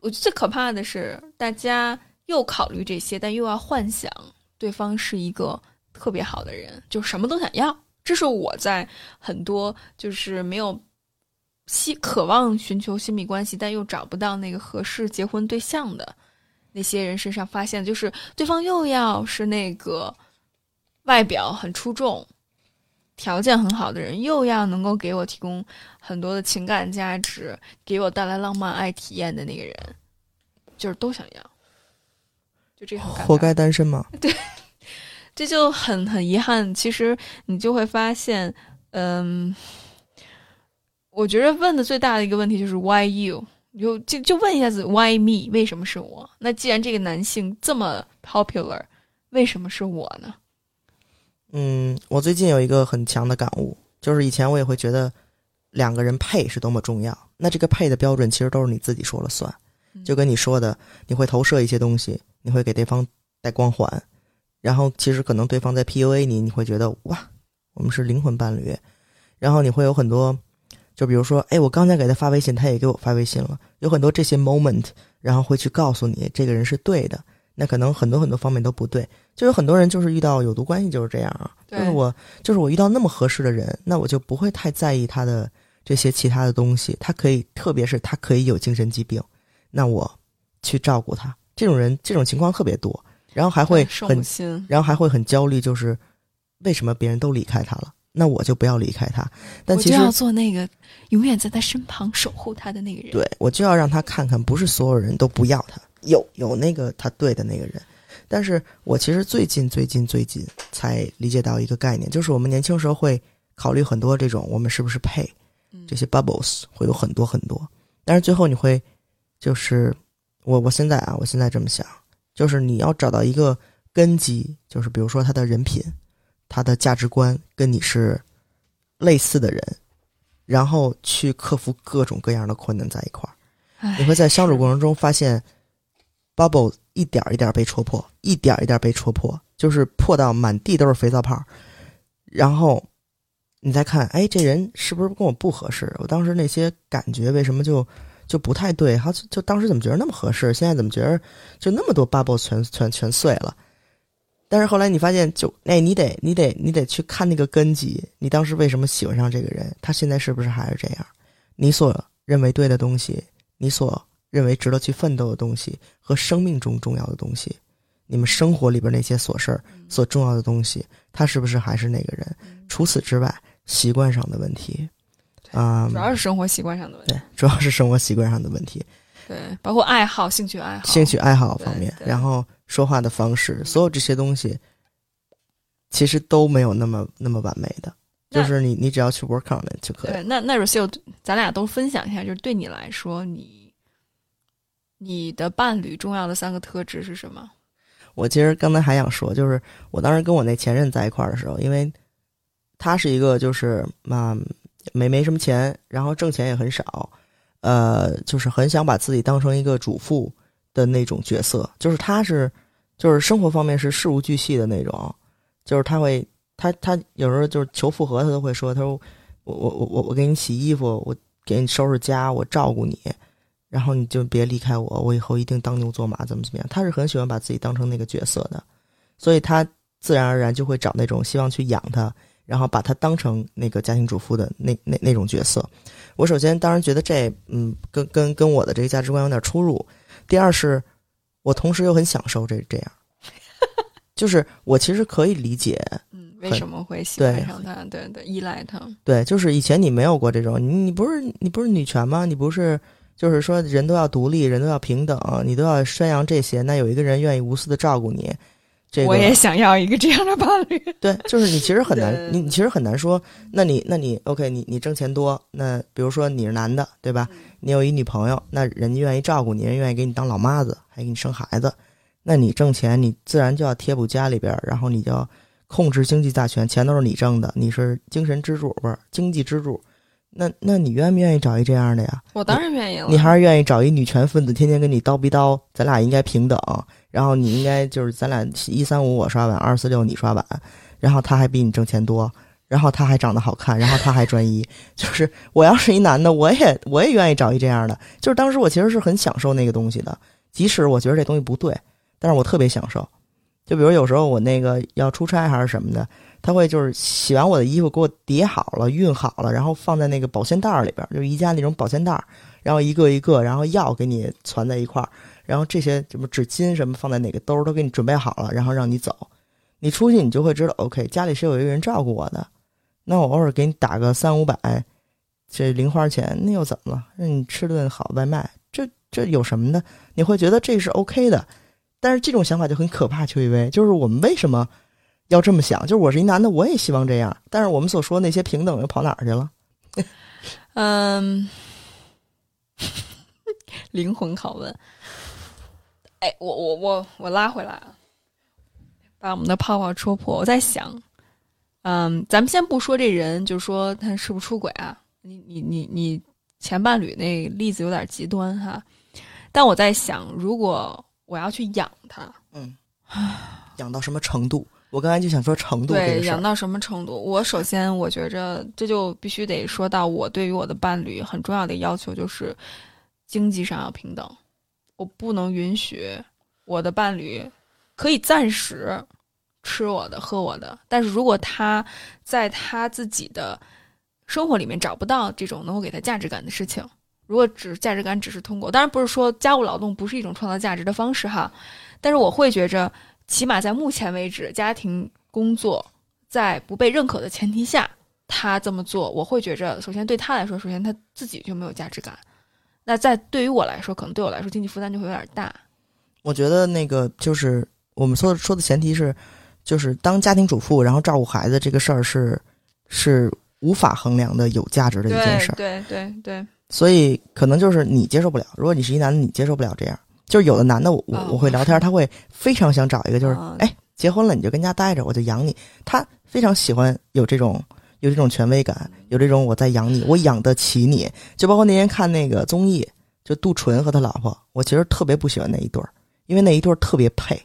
我觉得最可怕的是，大家又考虑这些，但又要幻想对方是一个特别好的人，就什么都想要。这是我在很多就是没有希渴望寻求亲密关系，但又找不到那个合适结婚对象的那些人身上发现，就是对方又要是那个外表很出众、条件很好的人，又要能够给我提供很多的情感价值，给我带来浪漫爱体验的那个人，就是都想要，就这很活该单身吗？对这就很很遗憾。其实你就会发现，嗯，我觉得问的最大的一个问题就是 why you，你就就就问一下子 why me，为什么是我？那既然这个男性这么 popular，为什么是我呢？嗯，我最近有一个很强的感悟，就是以前我也会觉得两个人配是多么重要。那这个配的标准其实都是你自己说了算，就跟你说的，你会投射一些东西，你会给对方带光环，然后其实可能对方在 PUA 你，你会觉得哇，我们是灵魂伴侣，然后你会有很多，就比如说，哎，我刚才给他发微信，他也给我发微信了，有很多这些 moment，然后会去告诉你这个人是对的，那可能很多很多方面都不对，就有很多人就是遇到有毒关系就是这样啊，对就是我就是我遇到那么合适的人，那我就不会太在意他的这些其他的东西，他可以，特别是他可以有精神疾病，那我去照顾他，这种人这种情况特别多，然后还会很心，然后还会很焦虑，就是为什么别人都离开他了，那我就不要离开他。但其实要做那个永远在他身旁守护他的那个人。对我就要让他看看，不是所有人都不要他，有有那个他对的那个人。但是我其实最近最近最近才理解到一个概念，就是我们年轻时候会考虑很多这种我们是不是配嗯这些 bubbles 会有很多很多，但是最后你会就是我我现在啊，我现在这么想，就是你要找到一个根基，就是比如说他的人品、他的价值观跟你是类似的人，然后去克服各种各样的困难在一块儿。你会在相处过程中发现，bubble 一点儿一点儿被戳破，一点儿一点儿被戳破，就是破到满地都是肥皂泡。然后你再看，哎，这人是不是跟我不合适？我当时那些感觉为什么就就不太对？好，就就当时怎么觉得那么合适？现在怎么觉得就那么多 bubble 全全全碎了？但是后来你发现就，哎，你得你得你得去看那个根基，你当时为什么喜欢上这个人？他现在是不是还是这样？你所认为对的东西，你所认为值得去奋斗的东西和生命中重要的东西，你们生活里边那些琐事儿所重要的东西，他是不是还是那个人？除此之外，习惯上的问题，啊、主要是生活习惯上的问题。对，主要是生活习惯上的问题，对，包括爱好、兴趣爱好、兴趣爱好方面，然后说话的方式，所有这些东西，其实都没有那么那么完美的，就是你你只要去 work on it 就可以。对，那那 Rocio，咱俩都分享一下，就是对你来说，你你的伴侣重要的三个特质是什么？我其实刚才还想说，就是我当时跟我那前任在一块儿的时候，因为他是一个就是嘛、没没什么钱，然后挣钱也很少，呃，就是很想把自己当成一个主妇的那种角色，就是他是就是生活方面是事无巨细的那种，就是他会他他有时候就是求复合，他都会说，他说我我我我我给你洗衣服，我给你收拾家，我照顾你。然后你就别离开我，我以后一定当牛做马，怎么怎么样？他是很喜欢把自己当成那个角色的，所以他自然而然就会找那种希望去养他，然后把他当成那个家庭主妇的那那那种角色。我首先当然觉得这嗯跟跟跟我的这个价值观有点出入。第二是，我同时又很享受这这样，就是我其实可以理解，嗯，为什么会喜欢上他？对对，依赖他。对，就是以前你没有过这种，你你不是你不是女权吗？你不是就是说人都要独立，人都要平等，你都要宣扬这些。那有一个人愿意无私的照顾你，这个我也想要一个这样的伴侣。对，就是你其实很难，你你其实很难说，那你那你 OK，你你挣钱多，那比如说你是男的，对吧？你有一女朋友，那人家愿意照顾你，人愿意给你当老妈子，还给你生孩子，那你挣钱，你自然就要贴补家里边儿，然后你就要控制经济大权，钱都是你挣的，你是精神支柱，不是经济支柱。那那你愿不愿意找一这样的呀？我当然愿意了。你还是愿意找一女权分子，天天跟你叨逼叨，咱俩应该平等，然后你应该就是咱俩一三五我刷碗，二四六你刷碗，然后他还比你挣钱多，然后他还长得好看，然后他还专一。就是我要是一男的，我也我也愿意找一这样的。就是当时我其实是很享受那个东西的，即使我觉得这东西不对，但是我特别享受。就比如有时候我那个要出差还是什么的，他会就是洗完我的衣服给我叠好了、熨好了，然后放在那个保鲜袋里边，就是宜家那种保鲜袋，然后一个一个，然后药给你攒在一块儿，然后这些什么纸巾什么放在哪个兜都给你准备好了，然后让你走。你出去你就会知道，OK，家里是有一个人照顾我的。那我偶尔给你打个三五百，这零花钱，那又怎么了？让你吃顿好外卖，这这有什么的？你会觉得这是 OK 的。但是这种想法就很可怕，邱一威，就是我们为什么要这么想？就是我是一男的，我也希望这样，但是我们所说那些平等又跑哪儿去了？嗯，灵魂拷问。哎，我我我我拉回来啊，把我们的泡泡戳破。我在想，嗯，咱们先不说这人，就说他是不是出轨啊？你你你你前伴侣那例子有点极端哈，但我在想，如果我要去养他，嗯养到什么程度？我刚才就想说程度对，个事儿。养到什么程度？我首先我觉着这就必须得说到我对于我的伴侣很重要的要求就是经济上要平等，我不能允许我的伴侣可以暂时吃我的喝我的，但是如果他在他自己的生活里面找不到这种能够给他价值感的事情，如果只价值感只是通过，当然不是说家务劳动不是一种创造价值的方式哈，但是我会觉着。起码在目前为止，家庭工作在不被认可的前提下，他这么做，我会觉着，首先对他来说，首先他自己就没有价值感。那在对于我来说，可能对我来说经济负担就会有点大。我觉得那个就是我们说的说的前提是，就是当家庭主妇，然后照顾孩子这个事儿是是无法衡量的有价值的一件事儿。对对对，所以可能就是你接受不了。如果你是一男的，你接受不了这样。就是有的男的，我我会聊天，他会非常想找一个，就是哦哎，结婚了你就跟家待着，我就养你。他非常喜欢有这种有这种权威感，有这种我在养你，我养得起你。就包括那天看那个综艺，就杜淳和他老婆，我其实特别不喜欢那一对儿，因为那一对儿特别配，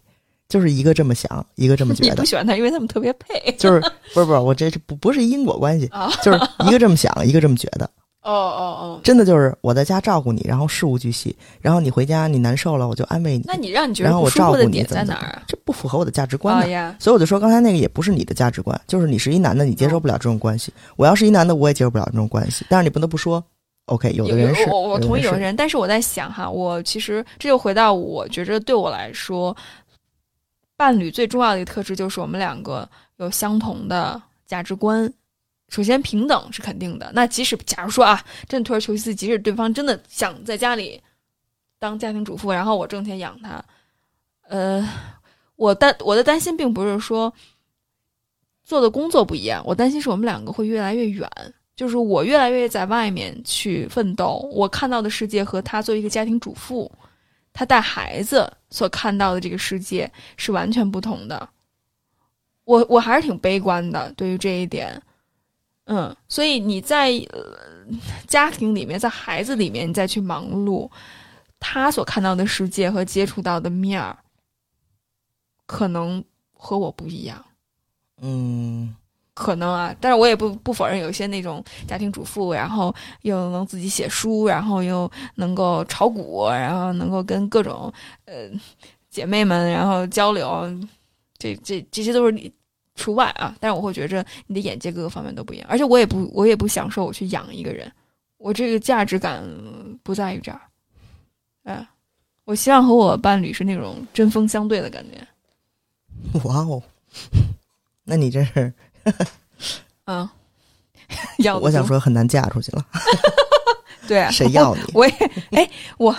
就是一个这么想，一个这么觉你得不，喜欢他，因为他们特别配。就是不是不是，我这是不不是因果关系，啊，就是一个这么想，一个这么觉得。哦哦哦，真的就是我在家照顾你，然后事无巨细，然后你回家你难受了，我就安慰你。那你让你觉得不舒服的照顾你点在哪儿啊？这不符合我的价值观的。哦呀，所以我就说刚才那个也不是你的价值观，就是你是一男的，你接受不了这种关系。我要是一男的，我也接受不了这种关系。但是你不得不说，OK，有的人是，我我同意有的人是。的人，但是我在想哈，我其实这就回到我觉着对我来说，伴侣最重要的一个特质就是我们两个有相同的价值观。首先，平等是肯定的。那即使假如说啊，真的退而求其次，即使对方真的想在家里当家庭主妇，然后我挣钱养他，呃，我担我的担心并不是说做的工作不一样，我担心是我们两个会越来越远。就是我越来越在外面去奋斗，我看到的世界和他作为一个家庭主妇，他带孩子所看到的这个世界是完全不同的。我我还是挺悲观的，对于这一点，嗯，所以你在、呃、家庭里面，在孩子里面，你再去忙碌，他所看到的世界和接触到的面儿，可能和我不一样。嗯，可能啊，但是我也不不否认有些那种家庭主妇，然后又能自己写书，然后又能够炒股，然后能够跟各种呃姐妹们然后交流，这这这些都是除外啊。但是我会觉着你的眼界各个方面都不一样，而且我也不我也不享受我去养一个人，我这个价值感不在于这儿。哎，我希望和我伴侣是那种针锋相对的感觉。哇哦，那你这是，嗯，要我想说很难嫁出去了，对啊，谁要你？我也哎，我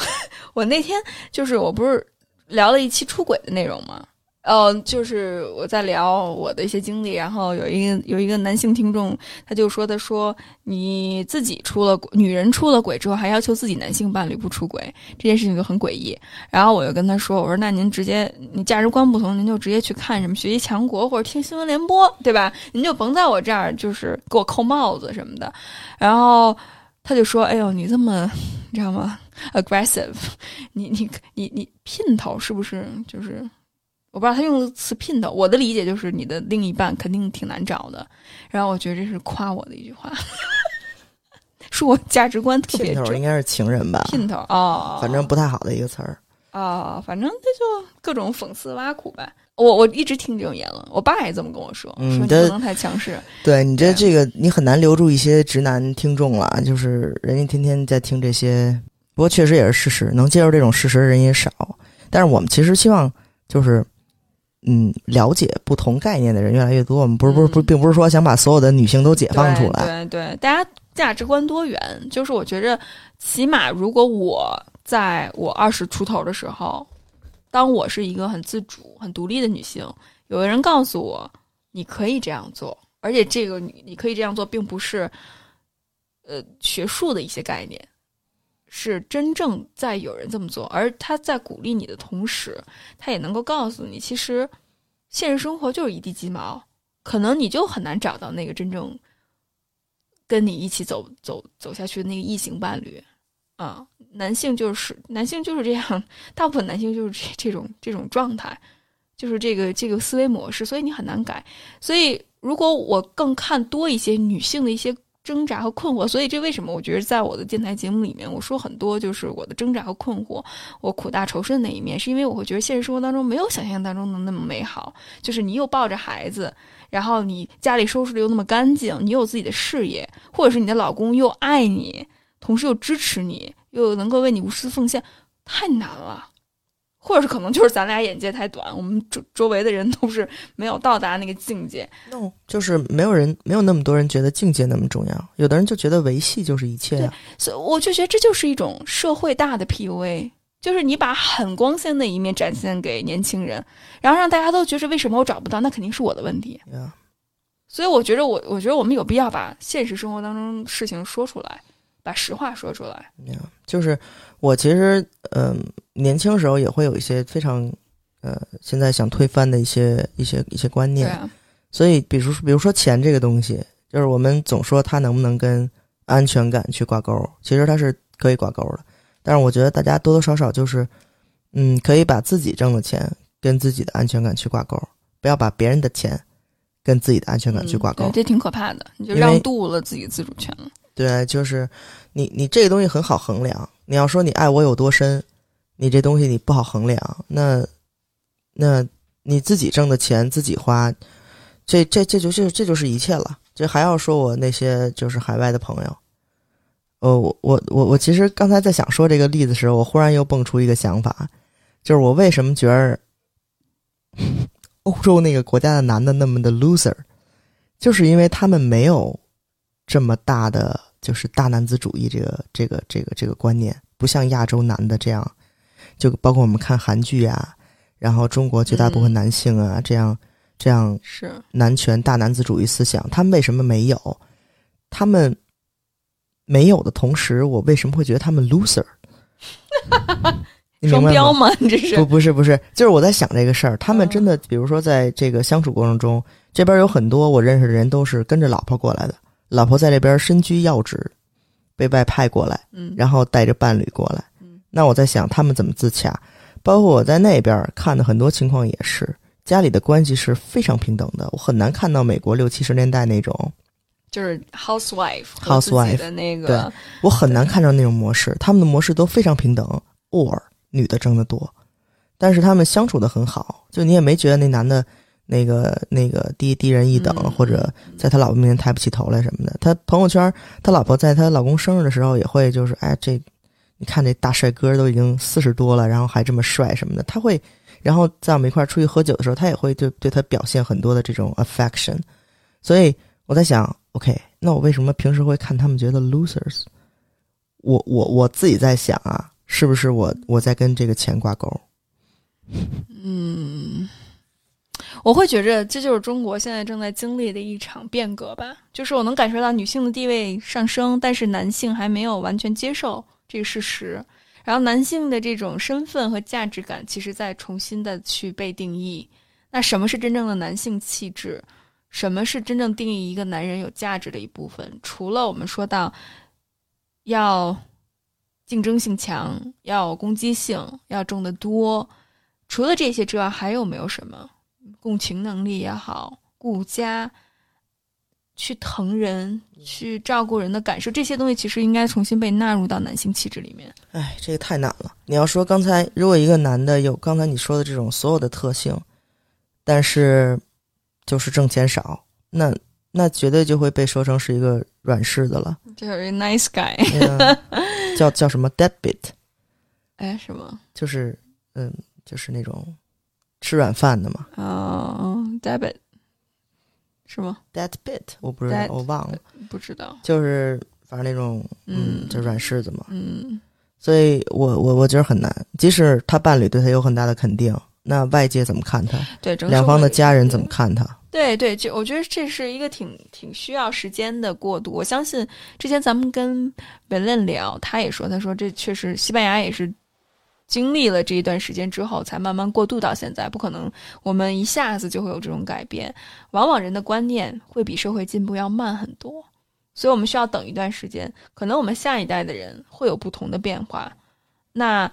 我那天就是我不是聊了一期出轨的内容吗？呃，就是我在聊我的一些经历，然后有一个有一个男性听众，他就说：“他说你自己出了女人出了轨之后，还要求自己男性伴侣不出轨，这件事情就很诡异。”然后我就跟他说：“我说那您直接你价值观不同，您就直接去看什么学习强国或者听新闻联播，对吧？您就甭在我这儿就是给我扣帽子什么的。”然后他就说：“哎呦，你这么你知道吗？aggressive，你你你你姘头是不是就是？”我不知道他用的词“姘头”，我的理解就是你的另一半肯定挺难找的。然后我觉得这是夸我的一句话，说我价值观特别姘头应该是情人吧？姘头哦，反正不太好的一个词儿哦，反正他就各种讽刺挖苦呗。我我一直听这种言论，我爸也这么跟我说，说你不能太强势。对你这这个，你很难留住一些直男听众了，就是人家天天在听这些。不过确实也是事实，能接受这种事实的人也少。但是我们其实希望就是。嗯，了解不同概念的人越来越多。我们不是不是不，并不是说想把所有的女性都解放出来。对对，大家价值观多元，就是我觉着，起码如果我在我二十出头的时候，当我是一个很自主、很独立的女性，有的人告诉我你可以这样做，而且这个你你可以这样做，并不是呃学术的一些概念。是真正在有人这么做，而他在鼓励你的同时，他也能够告诉你，其实现实生活就是一地鸡毛，可能你就很难找到那个真正跟你一起走走走下去的那个异性伴侣啊。男性就是男性就是这样，大部分男性就是这这种这种状态，就是这个这个思维模式，所以你很难改。所以，如果我更看多一些女性的一些。挣扎和困惑，所以这为什么我觉得在我的电台节目里面，我说很多就是我的挣扎和困惑，我苦大仇深的那一面，是因为我会觉得现实生活当中没有想象当中的那么美好。就是你又抱着孩子，然后你家里收拾的又那么干净，你有自己的事业，或者是你的老公又爱你，同时又支持你，又能够为你无私奉献，太难了。或者是可能就是咱俩眼界太短，我们周周围的人都是没有到达那个境界。no，就是没有人，没有那么多人觉得境界那么重要。有的人就觉得维系就是一切。所以我就觉得这就是一种社会大的 PUA，就是你把很光鲜的一面展现给年轻人，然后让大家都觉得为什么我找不到，那肯定是我的问题。所以我觉得我，我觉得我们有必要把现实生活当中事情说出来。把实话说出来。就是我其实，嗯，年轻时候也会有一些非常，呃，现在想推翻的一些一些一些观念。所以，比如说，比如说钱这个东西，就是我们总说它能不能跟安全感去挂钩，其实它是可以挂钩的。但是我觉得大家多多少少就是，嗯，可以把自己挣的钱跟自己的安全感去挂钩，不要把别人的钱跟自己的安全感去挂钩。这挺可怕的，你就让渡了自己自主权了。对，就是你，你这个东西很好衡量。你要说你爱我有多深，你这东西你不好衡量。那，那你自己挣的钱自己花，这这这就这这就是一切了。这还要说我那些就是海外的朋友。呃，我我我我其实刚才在想说这个例子的时候，我忽然又蹦出一个想法，就是我为什么觉得欧洲那个国家的男的那么的 loser，就是因为他们没有这么大的。就是大男子主义这个这个这个这个观念，不像亚洲男的这样，就包括我们看韩剧啊，然后中国绝大部分男性啊，这样这样是男权大男子主义思想，他们为什么没有？他们没有的同时，我为什么会觉得他们 loser？双标吗？这是不不是不是，就是我在想这个事儿。他们真的，比如说在这个相处过程中，这边有很多我认识的人都是跟着老婆过来的。老婆在这边身居要职，被外派过来，嗯，然后带着伴侣过来，嗯，那我在想他们怎么自洽，包括我在那边看的很多情况也是，家里的关系是非常平等的，我很难看到美国六七十年代那种，就是 housewife，housewife 的那个，对我很难看到那种模式，他们的模式都非常平等，or 女的挣得多，但是他们相处的很好，就你也没觉得那男的。那个那个低低人一等，或者在他老婆面前抬不起头来什么的。他朋友圈，他老婆在他老公生日的时候也会就是，哎，这你看这大帅哥都已经四十多了，然后还这么帅什么的。他会，然后在我们一块儿出去喝酒的时候，他也会对对他表现很多的这种 affection。所以我在想，OK，那我为什么平时会看他们觉得 losers？我我我自己在想啊，是不是我我在跟这个钱挂钩？嗯。我会觉着这就是中国现在正在经历的一场变革吧。就是我能感受到女性的地位上升，但是男性还没有完全接受这个事实。然后男性的这种身份和价值感，其实在重新的去被定义。那什么是真正的男性气质？什么是真正定义一个男人有价值的一部分？除了我们说到要竞争性强、要攻击性、要挣得多，除了这些之外，还有没有什么共情能力也好、顾家、去疼人、去照顾人的感受，这些东西其实应该重新被纳入到男性气质里面。哎，这个太难了。你要说刚才，如果一个男的有刚才你说的这种所有的特性，但是。就是挣钱少，那那绝对就会被说成是一个软柿子了。就是 nice guy，叫叫什么 deadbeat？哎，什么？就是嗯，就是那种吃软饭的嘛。哦，deadbeat 是吗？deadbeat 我不知道，我忘了，不知道。就是反正那种嗯，就软柿子嘛。嗯，所以我我我觉得很难，即使他伴侣对他有很大的肯定，那外界怎么看他？对，两方的家人怎么看他？对对，就我觉得这是一个挺挺需要时间的过渡。我相信之前咱们跟文 lenn 聊，他也说，他说这确实西班牙也是经历了这一段时间之后，才慢慢过渡到现在，不可能我们一下子就会有这种改变。往往人的观念会比社会进步要慢很多，所以我们需要等一段时间。可能我们下一代的人会有不同的变化。那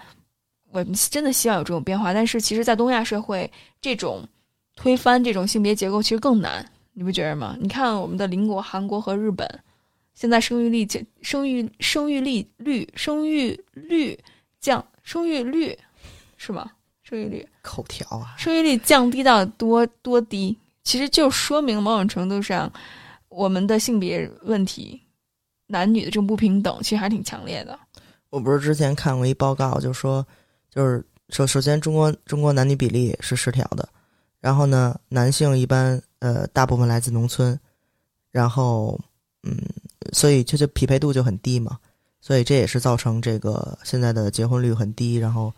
我们真的希望有这种变化，但是其实，在东亚社会这种。推翻这种性别结构其实更难，你不觉得吗？你看我们的邻国韩国和日本，现在生育率降，生育生育率率生育率降，生育率是吗？生育率口条啊，生育率降低到多多低？其实就说明某种程度上，我们的性别问题，男女的这种不平等，其实还挺强烈的。我不是之前看过一报告，就说就是首首先中国中国男女比例是失调的。然后呢，男性一般呃大部分来自农村，然后嗯，所以这就匹配度就很低嘛，所以这也是造成这个现在的结婚率很低，然后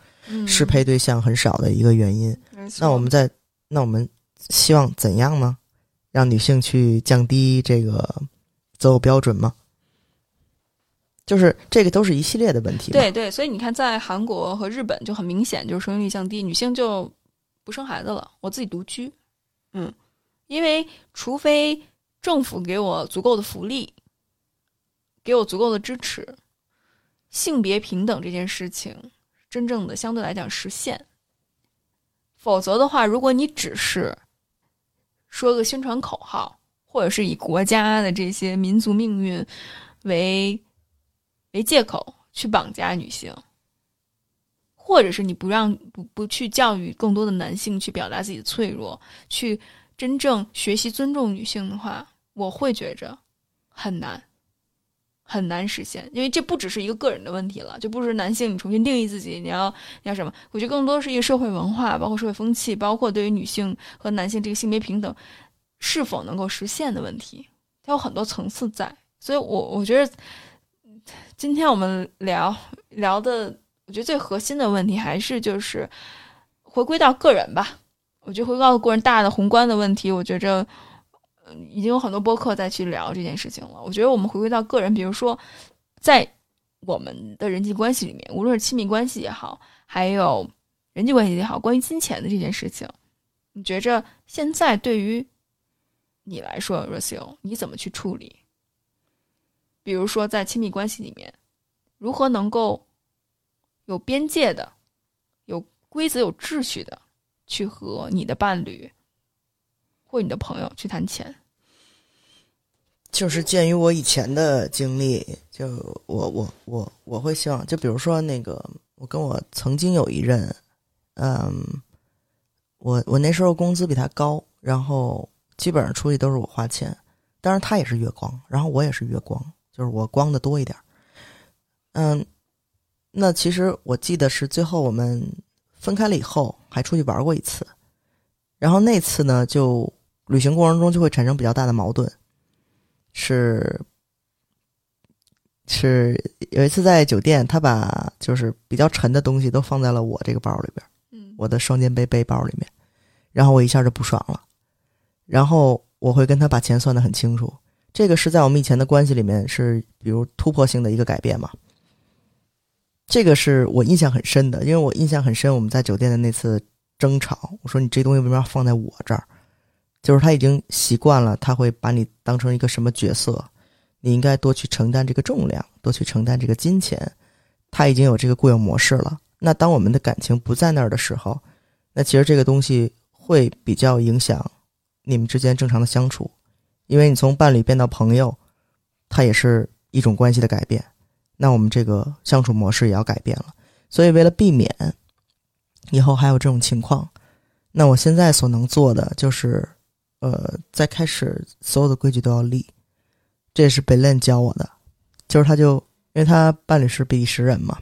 适配对象很少的一个原因。那我们在那我们希望怎样呢？让女性去降低这个择偶标准吗？就是这个都是一系列的问题。对对，所以你看，在韩国和日本就很明显，就是生育率降低，女性就。不生孩子了，我自己独居，嗯，因为除非政府给我足够的福利，给我足够的支持，性别平等这件事情真正的相对来讲实现，否则的话，如果你只是说个宣传口号，或者是以国家的这些民族命运为为借口去绑架女性。或者是你不让不不去教育更多的男性去表达自己的脆弱，去真正学习尊重女性的话，我会觉着很难，很难实现。因为这不只是一个个人的问题了，就不是男性你重新定义自己，你要你要什么？我觉得更多是一个社会文化，包括社会风气，包括对于女性和男性这个性别平等是否能够实现的问题，它有很多层次在。所以，我我觉得今天我们聊聊的。我觉得最核心的问题还是就是回归到个人吧。我觉得回归到个人大的宏观的问题，我觉着，已经有很多播客在去聊这件事情了。我觉得我们回归到个人，比如说在我们的人际关系里面，无论是亲密关系也好，还有人际关系也好，关于金钱的这件事情，你觉着现在对于你来说 r o s i l 你怎么去处理？比如说在亲密关系里面，如何能够？有边界的、有规则、有秩序的，去和你的伴侣或你的朋友去谈钱。就是鉴于我以前的经历，就我我我我会希望，就比如说那个，我跟我曾经有一任，嗯，我我那时候工资比他高，然后基本上出去都是我花钱，当然他也是月光，然后我也是月光，就是我光的多一点，嗯。那其实我记得是最后我们分开了以后，还出去玩过一次，然后那次呢，就旅行过程中就会产生比较大的矛盾，是是有一次在酒店，他把就是比较沉的东西都放在了我这个包里边，嗯，我的双肩背背包里面，然后我一下就不爽了，然后我会跟他把钱算得很清楚。这个是在我们以前的关系里面是比如突破性的一个改变嘛？这个是我印象很深的，因为我印象很深，我们在酒店的那次争吵，我说你这东西为什么要放在我这儿？就是他已经习惯了，他会把你当成一个什么角色？你应该多去承担这个重量，多去承担这个金钱。他已经有这个固有模式了。那当我们的感情不在那儿的时候，那其实这个东西会比较影响你们之间正常的相处，因为你从伴侣变到朋友，它也是一种关系的改变。那我们这个相处模式也要改变了。所以为了避免以后还有这种情况，那我现在所能做的就是。呃，在开始所有的规矩都要立，这也是贝伦教我的。就是他就因为他伴侣是比利时人嘛，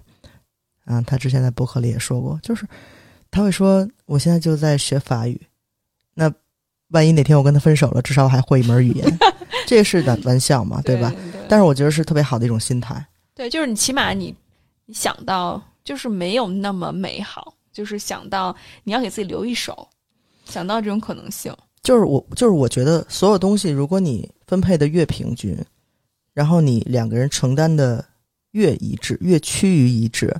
啊，他之前在博客里也说过，就是他会说，我现在就在学法语，那万一哪天我跟他分手了，至少我还会一门语言，这是玩玩笑嘛，对吧？但是我觉得是特别好的一种心态。对，就是你起码你你想到就是没有那么美好，就是想到你要给自己留一手，想到这种可能性。就是我，就是我觉得所有东西，如果你分配的越平均，然后你两个人承担的越一致，越趋于一致，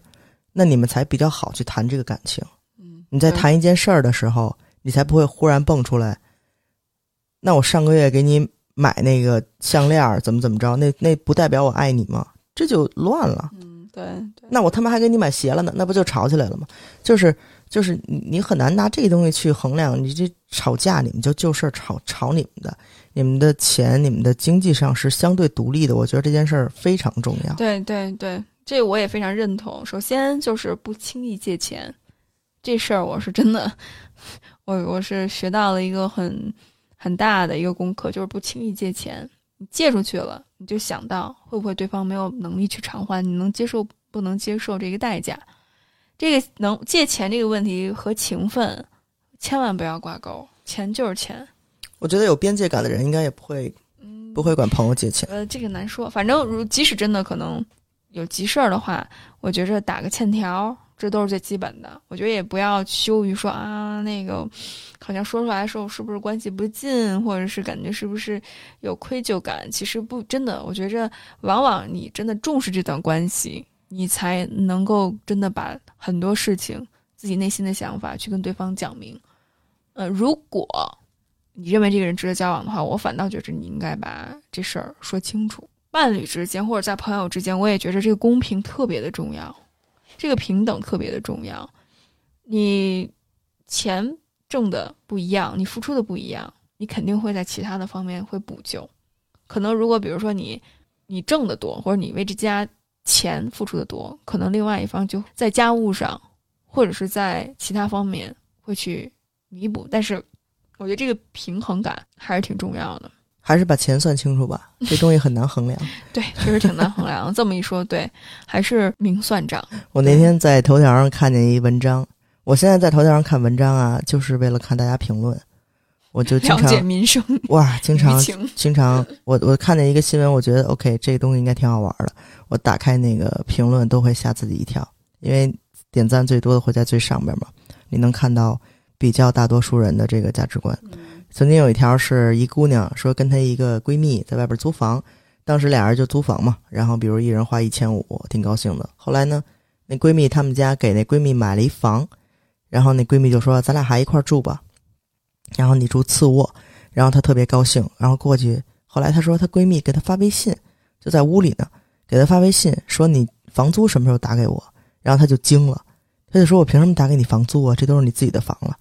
那你们才比较好去谈这个感情。嗯，你在谈一件事儿的时候，你才不会忽然蹦出来。那我上个月给你买那个项链，怎么怎么着？那那不代表我爱你吗？这就乱了。嗯，对。那我他妈还给你买鞋了呢，那不就吵起来了吗？就是。就是你，你很难拿这个东西去衡量。你这吵架，你们就就事儿吵吵你们的，你们的钱，你们的经济上是相对独立的。我觉得这件事儿非常重要。对对对，这我也非常认同。首先就是不轻易借钱，这事儿我是真的，我我是学到了一个很很大的一个功课，就是不轻易借钱。你借出去了，你就想到会不会对方没有能力去偿还，你能接受不能接受这个代价。这个能借钱这个问题和情分，千万不要挂钩。钱就是钱。我觉得有边界感的人应该也不会，不会管朋友借钱。呃，这个难说。反正如即使真的可能有急事儿的话，我觉着打个欠条，这都是最基本的。我觉得也不要羞于说啊，那个好像说出来的时候是不是关系不近，或者是感觉是不是有愧疚感？其实不真的。我觉着往往你真的重视这段关系。你才能够真的把很多事情、自己内心的想法去跟对方讲明。呃，如果你认为这个人值得交往的话，我反倒觉着你应该把这事儿说清楚。伴侣之间或者在朋友之间，我也觉着这个公平特别的重要，这个平等特别的重要。你钱挣的不一样，你付出的不一样，你肯定会在其他的方面会补救。可能如果比如说你你挣的多，或者你为这家。钱付出的多，可能另外一方就在家务上，或者是在其他方面会去弥补。但是，我觉得这个平衡感还是挺重要的。还是把钱算清楚吧，这东西很难衡量。对，确实挺难衡量。这么一说，对，还是明算账。我那天在头条上看见一文章，我现在在头条上看文章啊，就是为了看大家评论。我就经常民生 哇，经常经常，我我看见一个新闻，我觉得 OK，这个东西应该挺好玩的。我打开那个评论都会吓自己一跳，因为点赞最多的会在最上边嘛，你能看到比较大多数人的这个价值观。曾经有一条是一姑娘说跟她一个闺蜜在外边租房，当时俩人就租房嘛，然后比如一人花一千五，挺高兴的。后来呢，那闺蜜他们家给那闺蜜买了一房，然后那闺蜜就说咱俩还一块住吧，然后你住次卧，然后她特别高兴，然后过去，后来她说她闺蜜给她发微信，就在屋里呢。给她发微信说：“你房租什么时候打给我？”然后她就惊了，她就说：“我凭什么打给你房租啊？这都是你自己的房了。”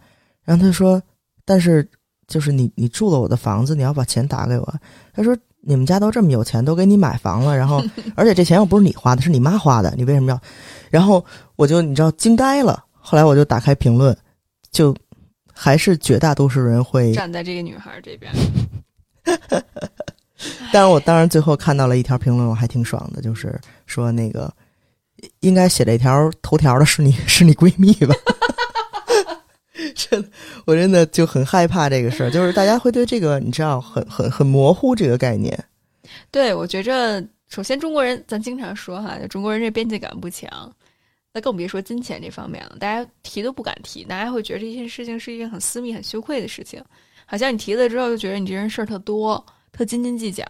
然后她说：“但是就是你，你住了我的房子，你要把钱打给我。”她说：“你们家都这么有钱，都给你买房了，然后 而且这钱又不是你花的，是你妈花的，你为什么要？”然后我就你知道惊呆了。后来我就打开评论，就还是绝大多数人会站在这个女孩这边。但是我当然最后看到了一条评论，我还挺爽的，就是说那个应该写这条头条的是你 是你闺蜜吧？真的，我真的就很害怕这个事儿，就是大家会对这个你知道很很很模糊这个概念。对，我觉着首先中国人咱经常说哈，中国人这边界感不强。那更别说金钱这方面了，大家提都不敢提，大家会觉得这件事情是一件很私密、很羞愧的事情，好像你提了之后就觉得你这人事儿特多，特斤斤计较。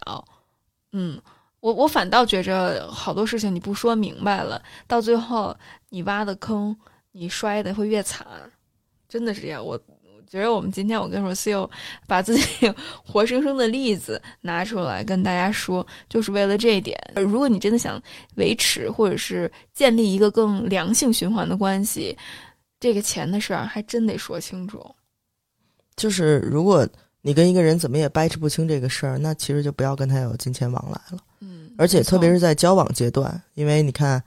嗯，我我反倒觉着好多事情你不说明白了，到最后你挖的坑，你摔的会越惨，真的是这样。我。觉得我们今天我跟 Rocio 把自己 活生生的例子拿出来跟大家说，就是为了这一点。如果你真的想维持或者是建立一个更良性循环的关系，这个钱的事儿还真得说清楚。就是如果你跟一个人怎么也掰扯不清这个事儿，那其实就不要跟他有金钱往来了。嗯，而且特别是在交往阶段，因为你看，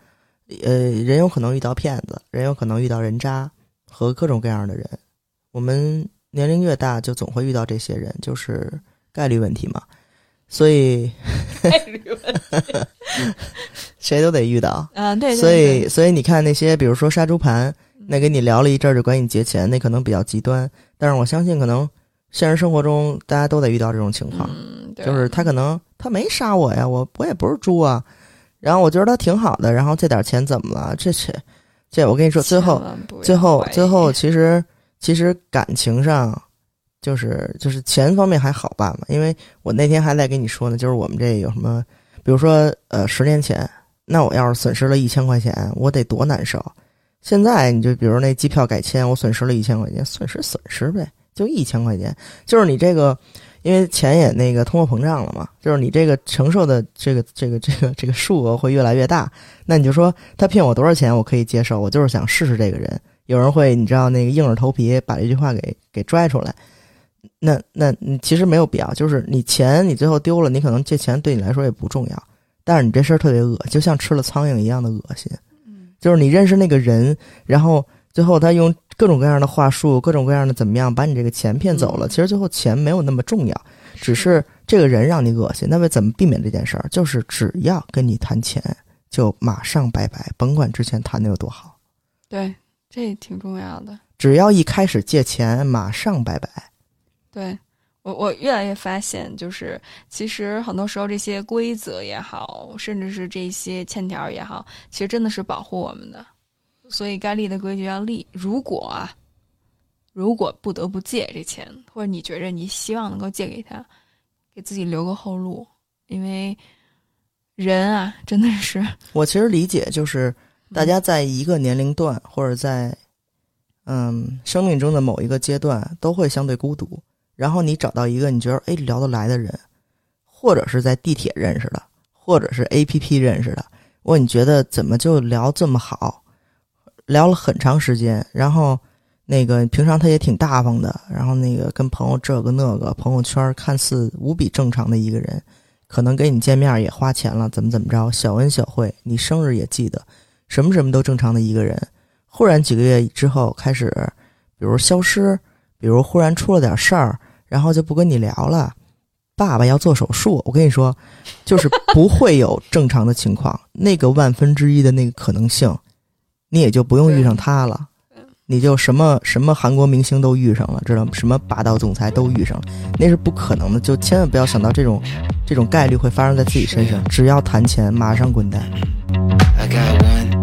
呃，人有可能遇到骗子，人有可能遇到人渣和各种各样的人。我们年龄越大，就总会遇到这些人，就是概率问题嘛。所以 概率问题，谁都得遇到啊。对，所以所以你看那些，比如说杀猪盘，那跟你聊了一阵儿就管你结钱，那可能比较极端。但是我相信，可能现实生活中大家都得遇到这种情况，就是他可能他没杀我呀，我我也不是猪啊。然后我觉得他挺好的，然后这点钱怎么了？这这这，我跟你说，最后最后最后，其实。其实感情上，就是就是钱方面还好办嘛，因为我那天还在跟你说呢，就是我们这有什么，比如说呃十年前，那我要是损失了一千块钱，我得多难受。现在你就比如那机票改签，我损失了一千块钱，损失损失呗，就一千块钱，就是你这个，因为钱也那个通货膨胀了嘛，就是你这个承受的这个这个这个这个数额会越来越大，那你就说他骗我多少钱我可以接受，我就是想试试这个人。有人会，你知道那个硬着头皮把这句话给给拽出来，那那你其实没有必要。就是你钱你最后丢了，你可能这钱对你来说也不重要，但是你这事儿特别恶就像吃了苍蝇一样的恶心。就是你认识那个人，然后最后他用各种各样的话术，各种各样的怎么样把你这个钱骗走了。其实最后钱没有那么重要，只是这个人让你恶心。那么怎么避免这件事儿？就是只要跟你谈钱，就马上拜拜，甭管之前谈的有多好。对。这挺重要的。只要一开始借钱，马上拜拜。对我，我越来越发现，就是其实很多时候这些规则也好，甚至是这些欠条也好，其实真的是保护我们的。所以该立的规矩要立。如果啊，如果不得不借这钱，或者你觉着你希望能够借给他，给自己留个后路，因为人啊，真的是我其实理解就是。大家在一个年龄段，或者在嗯生命中的某一个阶段，都会相对孤独。然后你找到一个你觉得哎聊得来的人，或者是在地铁认识的，或者是 A P P 认识的，问你觉得怎么就聊这么好？聊了很长时间，然后那个平常他也挺大方的，然后那个跟朋友这个那个，朋友圈看似无比正常的一个人，可能跟你见面也花钱了，怎么怎么着，小恩小惠，你生日也记得。什么什么都正常的一个人，忽然几个月之后开始，比如消失，比如忽然出了点事儿，然后就不跟你聊了。爸爸要做手术，我跟你说，就是不会有正常的情况，那个万分之一的那个可能性，你也就不用遇上他了，你就什么什么韩国明星都遇上了，知道吗？什么霸道总裁都遇上了，那是不可能的，就千万不要想到这种这种概率会发生在自己身上。只要谈钱，马上滚蛋。99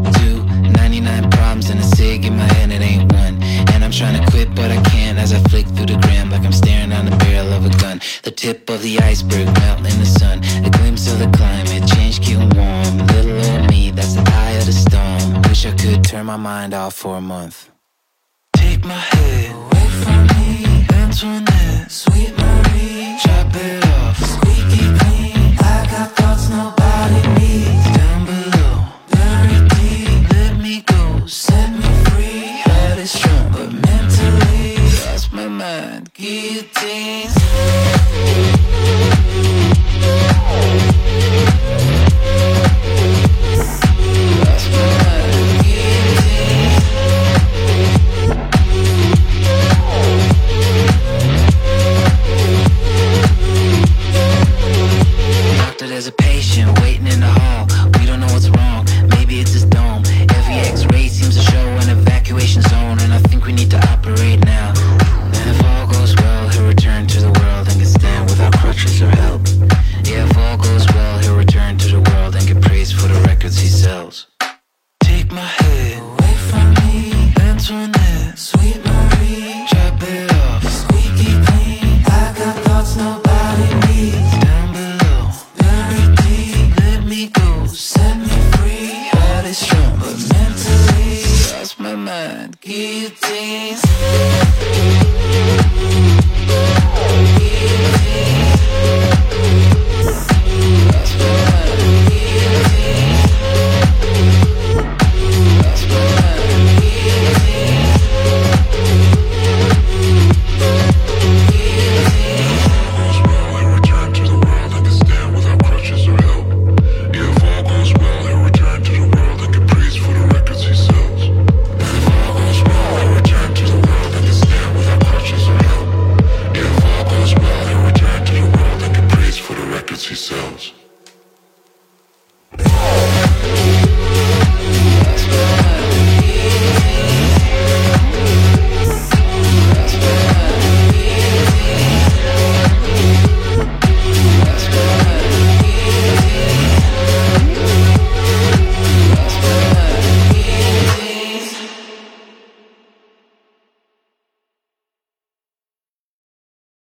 trying to quit, but I can't as I flick through the gram like I'm staring down the barrel of a gun. The tip of the iceberg melting in the sun. A glimpse of the climate change getting warm. Little old me, that's the eye of the storm. Wish I could turn my mind off for a month. Take my head away from me, Antoinette, sweet Marie. Chop